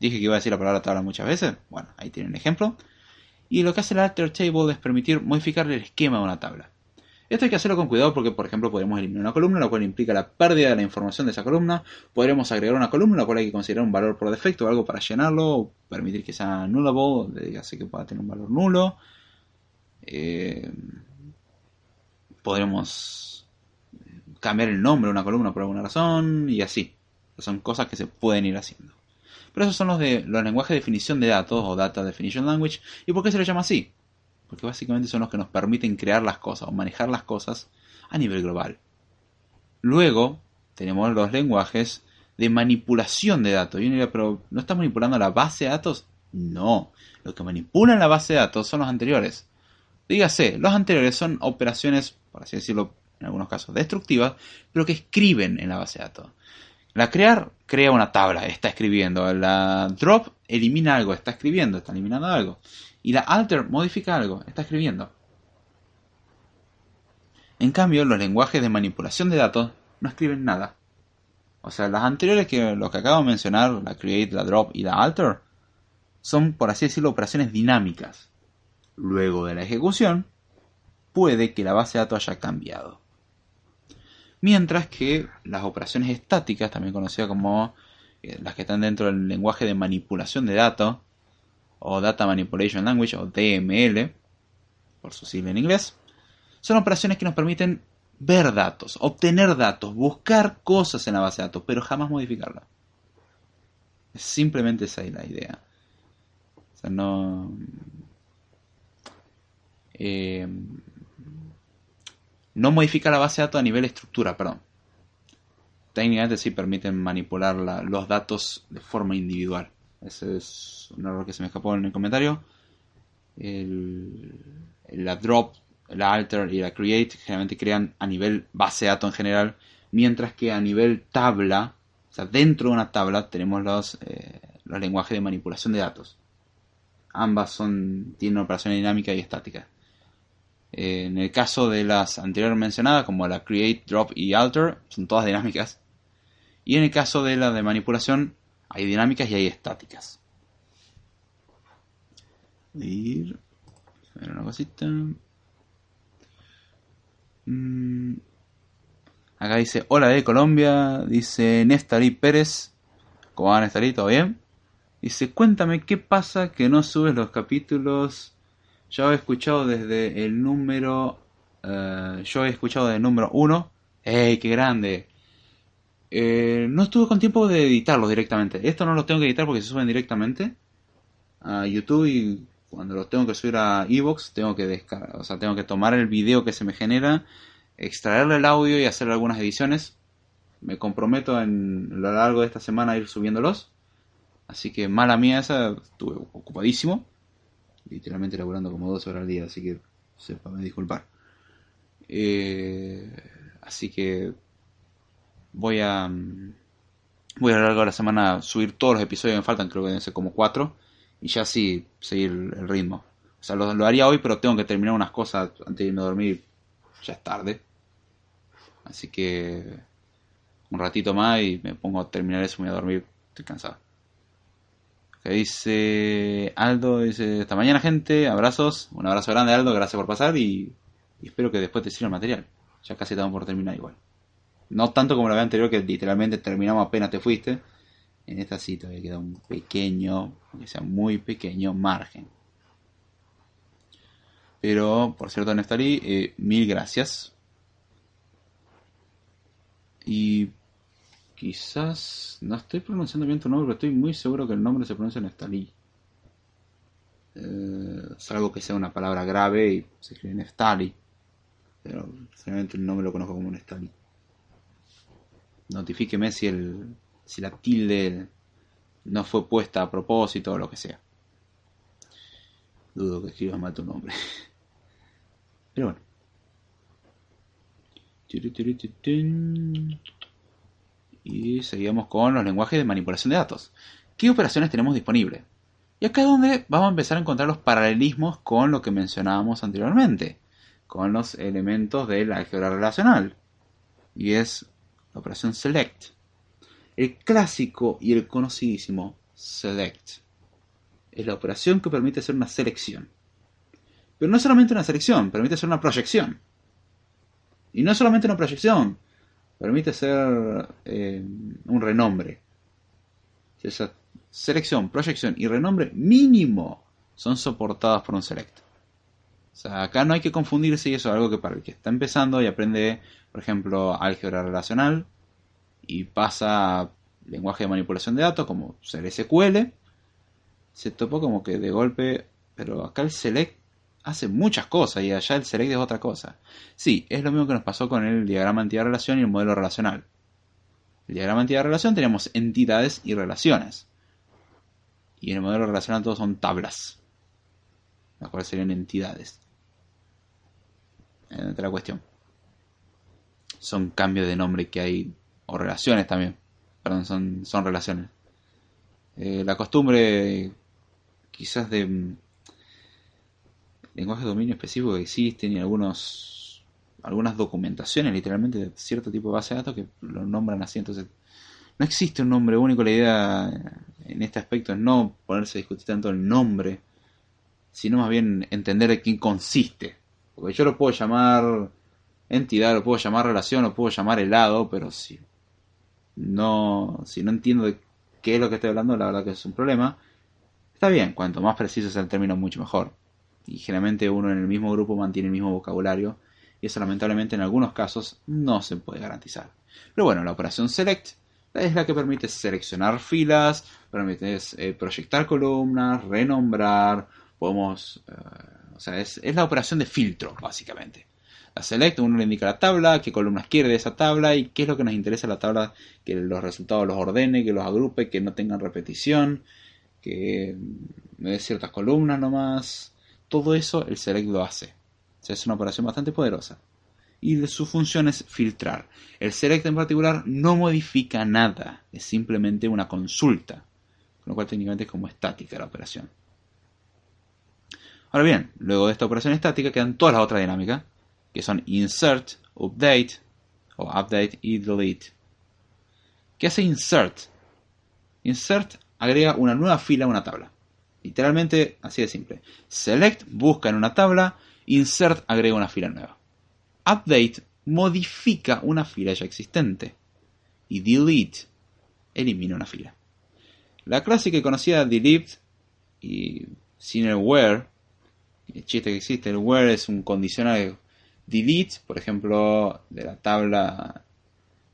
Dije que iba a decir la palabra tabla muchas veces. Bueno, ahí tienen un ejemplo. Y lo que hace el alter table es permitir modificar el esquema de una tabla. Esto hay que hacerlo con cuidado porque, por ejemplo, podemos eliminar una columna, lo cual implica la pérdida de la información de esa columna. Podremos agregar una columna, la cual hay que considerar un valor por defecto o algo para llenarlo, o permitir que sea nullable, así que pueda tener un valor nulo. Eh, podremos cambiar el nombre de una columna por alguna razón y así. Son cosas que se pueden ir haciendo. Pero esos son los de los lenguajes de definición de datos o Data Definition Language. ¿Y por qué se les llama así? Porque básicamente son los que nos permiten crear las cosas o manejar las cosas a nivel global. Luego tenemos los lenguajes de manipulación de datos. Y uno diría, pero ¿no estás manipulando la base de datos? No. Lo que manipulan la base de datos son los anteriores. Dígase, los anteriores son operaciones, por así decirlo, en algunos casos destructivas, pero que escriben en la base de datos. La crear crea una tabla, está escribiendo. La drop elimina algo, está escribiendo, está eliminando algo. Y la alter modifica algo, está escribiendo. En cambio, los lenguajes de manipulación de datos no escriben nada. O sea, las anteriores que los que acabo de mencionar, la create, la drop y la alter, son, por así decirlo, operaciones dinámicas. Luego de la ejecución, puede que la base de datos haya cambiado. Mientras que las operaciones estáticas, también conocidas como eh, las que están dentro del lenguaje de manipulación de datos, o Data Manipulation Language, o DML, por su sigla en inglés, son operaciones que nos permiten ver datos, obtener datos, buscar cosas en la base de datos, pero jamás modificarla. Simplemente esa es la idea. O sea, no. Eh, no modifica la base de datos a nivel estructura, perdón. Técnicamente sí permiten manipular los datos de forma individual. Ese es un error que se me escapó en el comentario. la drop, la alter y la create generalmente crean a nivel base de datos en general, mientras que a nivel tabla, o sea, dentro de una tabla tenemos los, eh, lenguajes de manipulación de datos. Ambas son, tienen operaciones dinámicas y estáticas en el caso de las anteriores mencionadas, como la create, drop y alter, son todas dinámicas. Y en el caso de la de manipulación, hay dinámicas y hay estáticas. Ir. una cosita. Mm. Acá dice, hola de Colombia, dice Nestari Pérez. ¿Cómo va Nestari? ¿Todo bien? Dice, cuéntame qué pasa que no subes los capítulos yo he escuchado desde el número. Eh, yo he escuchado desde el número 1. ¡Ey, qué grande! Eh, no estuve con tiempo de editarlo directamente. Esto no lo tengo que editar porque se suben directamente a YouTube y cuando los tengo que subir a Evox tengo que descargar, o sea, tengo que tomar el video que se me genera, extraerle el audio y hacer algunas ediciones. Me comprometo en a lo largo de esta semana a ir subiéndolos. Así que mala mía esa, estuve ocupadísimo literalmente laburando como dos horas al día, así que me disculpar. Eh, así que voy a mm, Voy a lo largo de la semana subir todos los episodios que me faltan, creo que deben ser como cuatro. Y ya así seguir el ritmo. O sea, lo, haría hoy, pero tengo que terminar unas cosas antes de irme a dormir. Ya es tarde. Así que un ratito más y me pongo a terminar eso me voy a dormir. Estoy cansado. Dice Aldo, dice, esta mañana gente, abrazos, un abrazo grande Aldo, gracias por pasar y, y espero que después te sirva el material. Ya casi estamos por terminar igual. No tanto como la vez anterior que literalmente terminamos apenas te fuiste. En esta sí todavía queda un pequeño, aunque sea muy pequeño, margen. Pero, por cierto, Neftali, eh, mil gracias. Y quizás no estoy pronunciando bien tu nombre, pero estoy muy seguro que el nombre se pronuncia Neftali. Eh, salvo que sea una palabra grave y se escribe Neftali. Pero realmente el nombre lo conozco como Neftali. Notifíqueme si, el, si la tilde no fue puesta a propósito o lo que sea. Dudo que escribas mal tu nombre. *laughs* Pero bueno. Y seguimos con los lenguajes de manipulación de datos. ¿Qué operaciones tenemos disponibles? Y acá es donde vamos a empezar a encontrar los paralelismos con lo que mencionábamos anteriormente, con los elementos del álgebra relacional. Y es la operación select. El clásico y el conocidísimo select. Es la operación que permite hacer una selección. Pero no solamente una selección, permite hacer una proyección. Y no solamente una proyección, permite hacer eh, un renombre. Esa selección, proyección y renombre mínimo son soportadas por un select. O sea, acá no hay que confundirse y eso es algo que para el que está empezando y aprende, por ejemplo, álgebra relacional y pasa a lenguaje de manipulación de datos como ser SQL, se topa como que de golpe, pero acá el select hace muchas cosas y allá el select es otra cosa. Sí, es lo mismo que nos pasó con el diagrama entidad-relación y el modelo relacional. El diagrama entidad-relación tenemos entidades y relaciones. Y en el modelo relacional todos son tablas, las cuales serían entidades. Entre la cuestión. Son cambios de nombre que hay, o relaciones también. Perdón, son, son relaciones. Eh, la costumbre quizás de lenguajes de dominio específico que existen y algunos algunas documentaciones literalmente de cierto tipo de base de datos que lo nombran así. Entonces no existe un nombre único. La idea en este aspecto es no ponerse a discutir tanto el nombre sino más bien entender de qué consiste. Porque yo lo puedo llamar entidad lo puedo llamar relación lo puedo llamar helado pero si no si no entiendo de qué es lo que estoy hablando la verdad que es un problema. Está bien cuanto más preciso sea el término mucho mejor y generalmente uno en el mismo grupo mantiene el mismo vocabulario y eso lamentablemente en algunos casos no se puede garantizar. Pero bueno, la operación select es la que permite seleccionar filas, permite eh, proyectar columnas, renombrar, podemos, eh, o sea, es, es, la operación de filtro básicamente. La select uno le indica la tabla, qué columnas quiere de esa tabla y qué es lo que nos interesa la tabla, que los resultados los ordene, que los agrupe, que no tengan repetición, que me dé ciertas columnas nomás, todo eso el select lo hace. O sea, es una operación bastante poderosa. Y su función es filtrar. El select en particular no modifica nada, es simplemente una consulta. Con lo cual técnicamente es como estática la operación. Ahora bien, luego de esta operación estática quedan todas las otras dinámicas, que son insert, update, o update y delete. ¿Qué hace insert? Insert agrega una nueva fila a una tabla. Literalmente así de simple. Select busca en una tabla, insert agrega una fila nueva. Update modifica una fila ya existente. Y delete elimina una fila. La clásica y conocida delete y sin el where, el chiste que existe, el where es un condicional delete, por ejemplo, de la tabla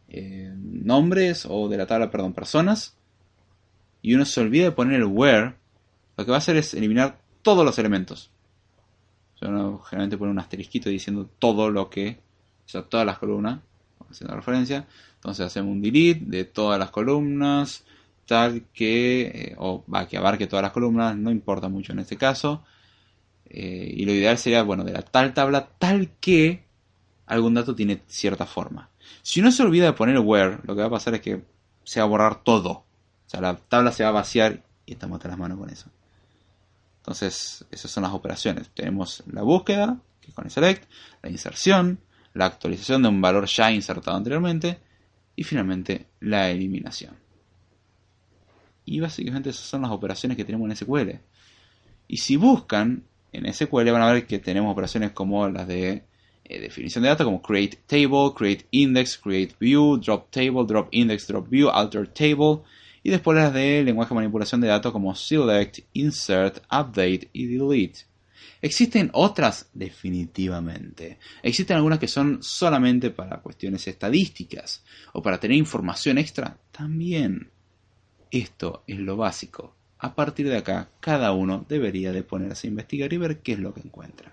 eh, nombres o de la tabla, perdón, personas. Y uno se olvida de poner el where lo que va a hacer es eliminar todos los elementos. Yo generalmente pone un asterisquito diciendo todo lo que, o sea, todas las columnas, haciendo referencia. Entonces hacemos un delete de todas las columnas, tal que, eh, o va, que abarque todas las columnas, no importa mucho en este caso. Eh, y lo ideal sería, bueno, de la tal tabla, tal que algún dato tiene cierta forma. Si uno se olvida de poner where, lo que va a pasar es que se va a borrar todo. O sea, la tabla se va a vaciar y estamos hasta las manos con eso. Entonces, esas son las operaciones. Tenemos la búsqueda, que es con el select, la inserción, la actualización de un valor ya insertado anteriormente y finalmente la eliminación. Y básicamente esas son las operaciones que tenemos en SQL. Y si buscan en SQL van a ver que tenemos operaciones como las de eh, definición de datos como create table, create index, create view, drop table, drop index, drop view, alter table y después las de lenguaje de manipulación de datos como select, insert, update y delete. ¿Existen otras? Definitivamente. Existen algunas que son solamente para cuestiones estadísticas o para tener información extra. También. Esto es lo básico. A partir de acá, cada uno debería de ponerse a investigar y ver qué es lo que encuentra.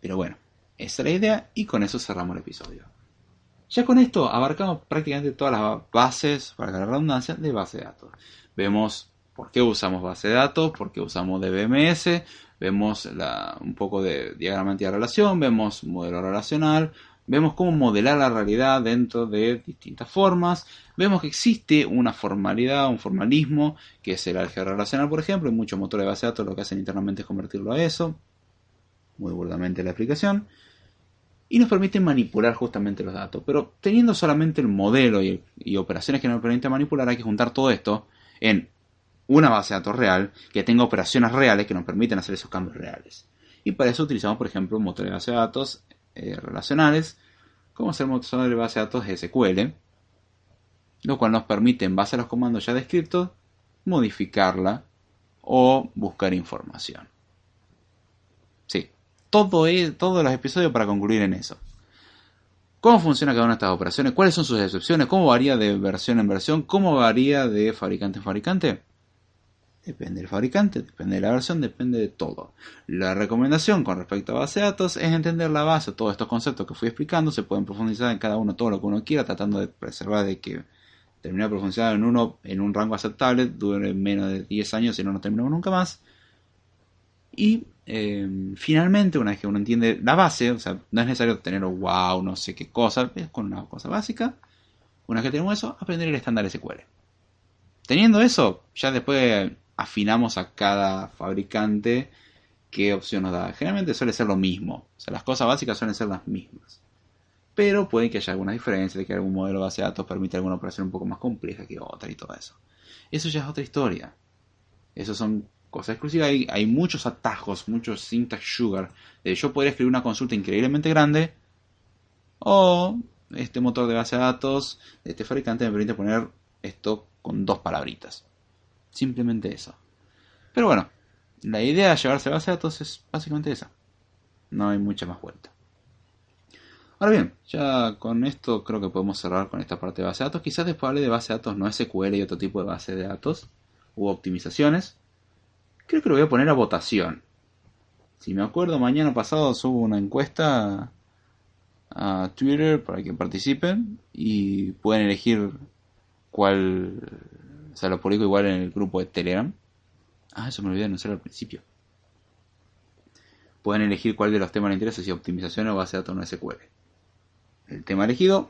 Pero bueno, esa es la idea y con eso cerramos el episodio. Ya con esto abarcamos prácticamente todas las bases, para la redundancia, de base de datos. Vemos por qué usamos base de datos, por qué usamos DBMS, vemos un poco de diagrama de relación, vemos modelo relacional, vemos cómo modelar la realidad dentro de distintas formas, vemos que existe una formalidad, un formalismo, que es el álgebra relacional, por ejemplo, y muchos motores de base de datos lo que hacen internamente es convertirlo a eso, muy burdamente la explicación y nos permite manipular justamente los datos. Pero teniendo solamente el modelo y, operaciones que nos permiten manipular, hay que juntar todo esto en una base de datos real que tenga operaciones reales que nos permiten hacer esos cambios reales. Y para eso utilizamos, por ejemplo, un motor de base de datos eh, relacionales, como ser motor de base de datos SQL, lo cual nos permite, en base a los comandos ya descritos, modificarla o buscar información todo es, todos los episodios para concluir en eso. ¿Cómo funciona cada una de estas operaciones? ¿Cuáles son sus excepciones? ¿Cómo varía de versión en versión? ¿Cómo varía de fabricante en fabricante? Depende del fabricante, depende de la versión, depende de todo. La recomendación con respecto a base de datos es entender la base, todos estos conceptos que fui explicando, se pueden profundizar en cada uno todo lo que uno quiera, tratando de preservar de que terminar de profundizar en uno en un rango aceptable dure menos de 10 años y no nos terminamos nunca más. Y Em, finalmente, una vez que uno entiende la base, o sea, no es necesario tener wow, no sé qué cosa, es con una cosa básica. Una vez que tenemos eso, aprender el estándar SQL. Teniendo eso, ya después afinamos a cada fabricante qué opción nos da. Generalmente suele ser lo mismo, o sea, las cosas básicas suelen ser las mismas. Pero puede que haya alguna diferencia, de que algún modelo de base de datos permite alguna operación un poco más compleja que otra y todo eso. Eso ya es otra historia. Esos son cosa exclusiva. Hay, muchos atajos, muchos syntax sugar. De yo podría escribir una consulta increíblemente grande. O este motor de base de datos este fabricante me permite poner esto con dos palabritas. Simplemente eso. Pero bueno, la idea de llevarse a base de datos es básicamente esa. No hay mucha más vuelta. Ahora bien, ya con esto creo que podemos cerrar con esta parte de base de datos. Quizás después hable de base de datos no SQL y otro tipo de base de datos u optimizaciones. Creo que lo voy a poner a votación. Si me acuerdo, mañana pasado subo una encuesta a Twitter para que participen y pueden elegir cuál. O sea, lo publico igual en el grupo de Telegram. Ah, eso me olvidé de anunciar al principio. Pueden elegir cuál de los temas les interesa, si optimización o base de datos no SQL. El tema elegido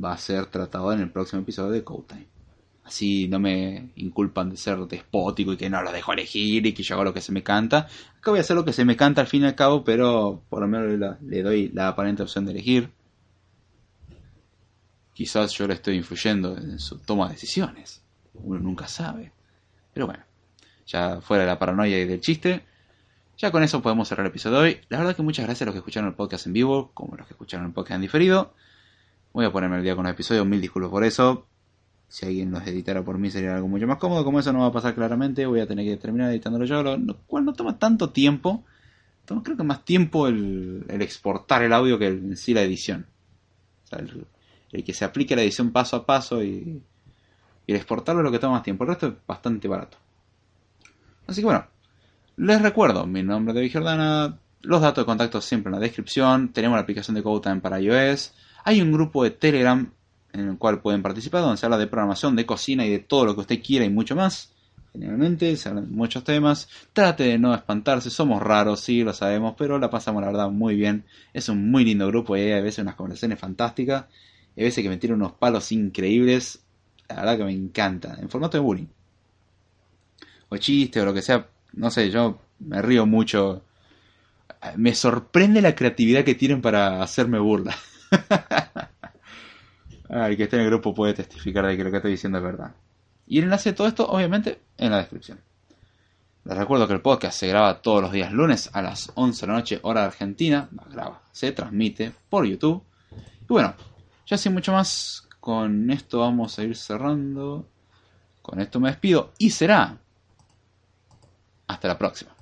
va a ser tratado en el próximo episodio de Code Time. Así no me inculpan de ser despótico y que no lo dejo elegir y que yo hago lo que se me canta. Acá voy a hacer lo que se me canta al fin y al cabo, pero por lo menos le doy la aparente opción de elegir. Quizás yo le estoy influyendo en su toma de decisiones. Uno nunca sabe. Pero bueno, ya fuera de la paranoia y del chiste, ya con eso podemos cerrar el episodio de hoy. La verdad que muchas gracias a los que escucharon el podcast en vivo, como los que escucharon el podcast en diferido. Voy a ponerme el día con los episodios, mil disculpas por eso. Si alguien los editara por mí sería algo mucho más cómodo. Como eso no va a pasar claramente, voy a tener que terminar editándolo yo, lo cual no toma tanto tiempo. Toma creo que más tiempo el, exportar el audio que en sí la edición. el, que se aplique la edición paso a paso y, y el exportarlo es lo que toma más tiempo. El resto es bastante barato. Así que bueno, les recuerdo, mi nombre es David Jordana, los datos de contacto siempre en la descripción, tenemos la aplicación de CodeTime para iOS, hay un grupo de Telegram en el cual pueden participar, donde se habla de programación, de cocina y de todo lo que usted quiera y mucho más. Generalmente se hablan de muchos temas. Trate de no espantarse, somos raros, sí, lo sabemos, pero la pasamos la verdad muy bien. Es un muy lindo grupo y hay veces unas conversaciones fantásticas. Y a veces que me tiran unos palos increíbles. La verdad que me encanta. En formato de bullying. O chiste o lo que sea. No sé, yo me río mucho. Me sorprende la creatividad que tienen para hacerme burla. *laughs* el que esté en el grupo puede testificar de que lo que estoy diciendo es verdad. Y el enlace de todo esto, obviamente, en la descripción. Les recuerdo que el podcast se graba todos los días lunes a las 11 de la noche, hora Argentina. graba, se transmite por YouTube. Y bueno, ya sin mucho más, con esto vamos a ir cerrando. Con esto me despido y será. Hasta la próxima.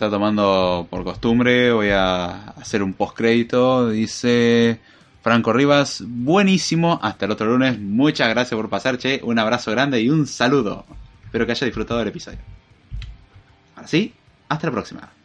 Está tomando por costumbre, voy a hacer un postcrédito. Dice Franco Rivas, buenísimo. Hasta el otro lunes. Muchas gracias por pasar, che. Un abrazo grande y un saludo. Espero que haya disfrutado del episodio. Ahora sí, hasta la próxima.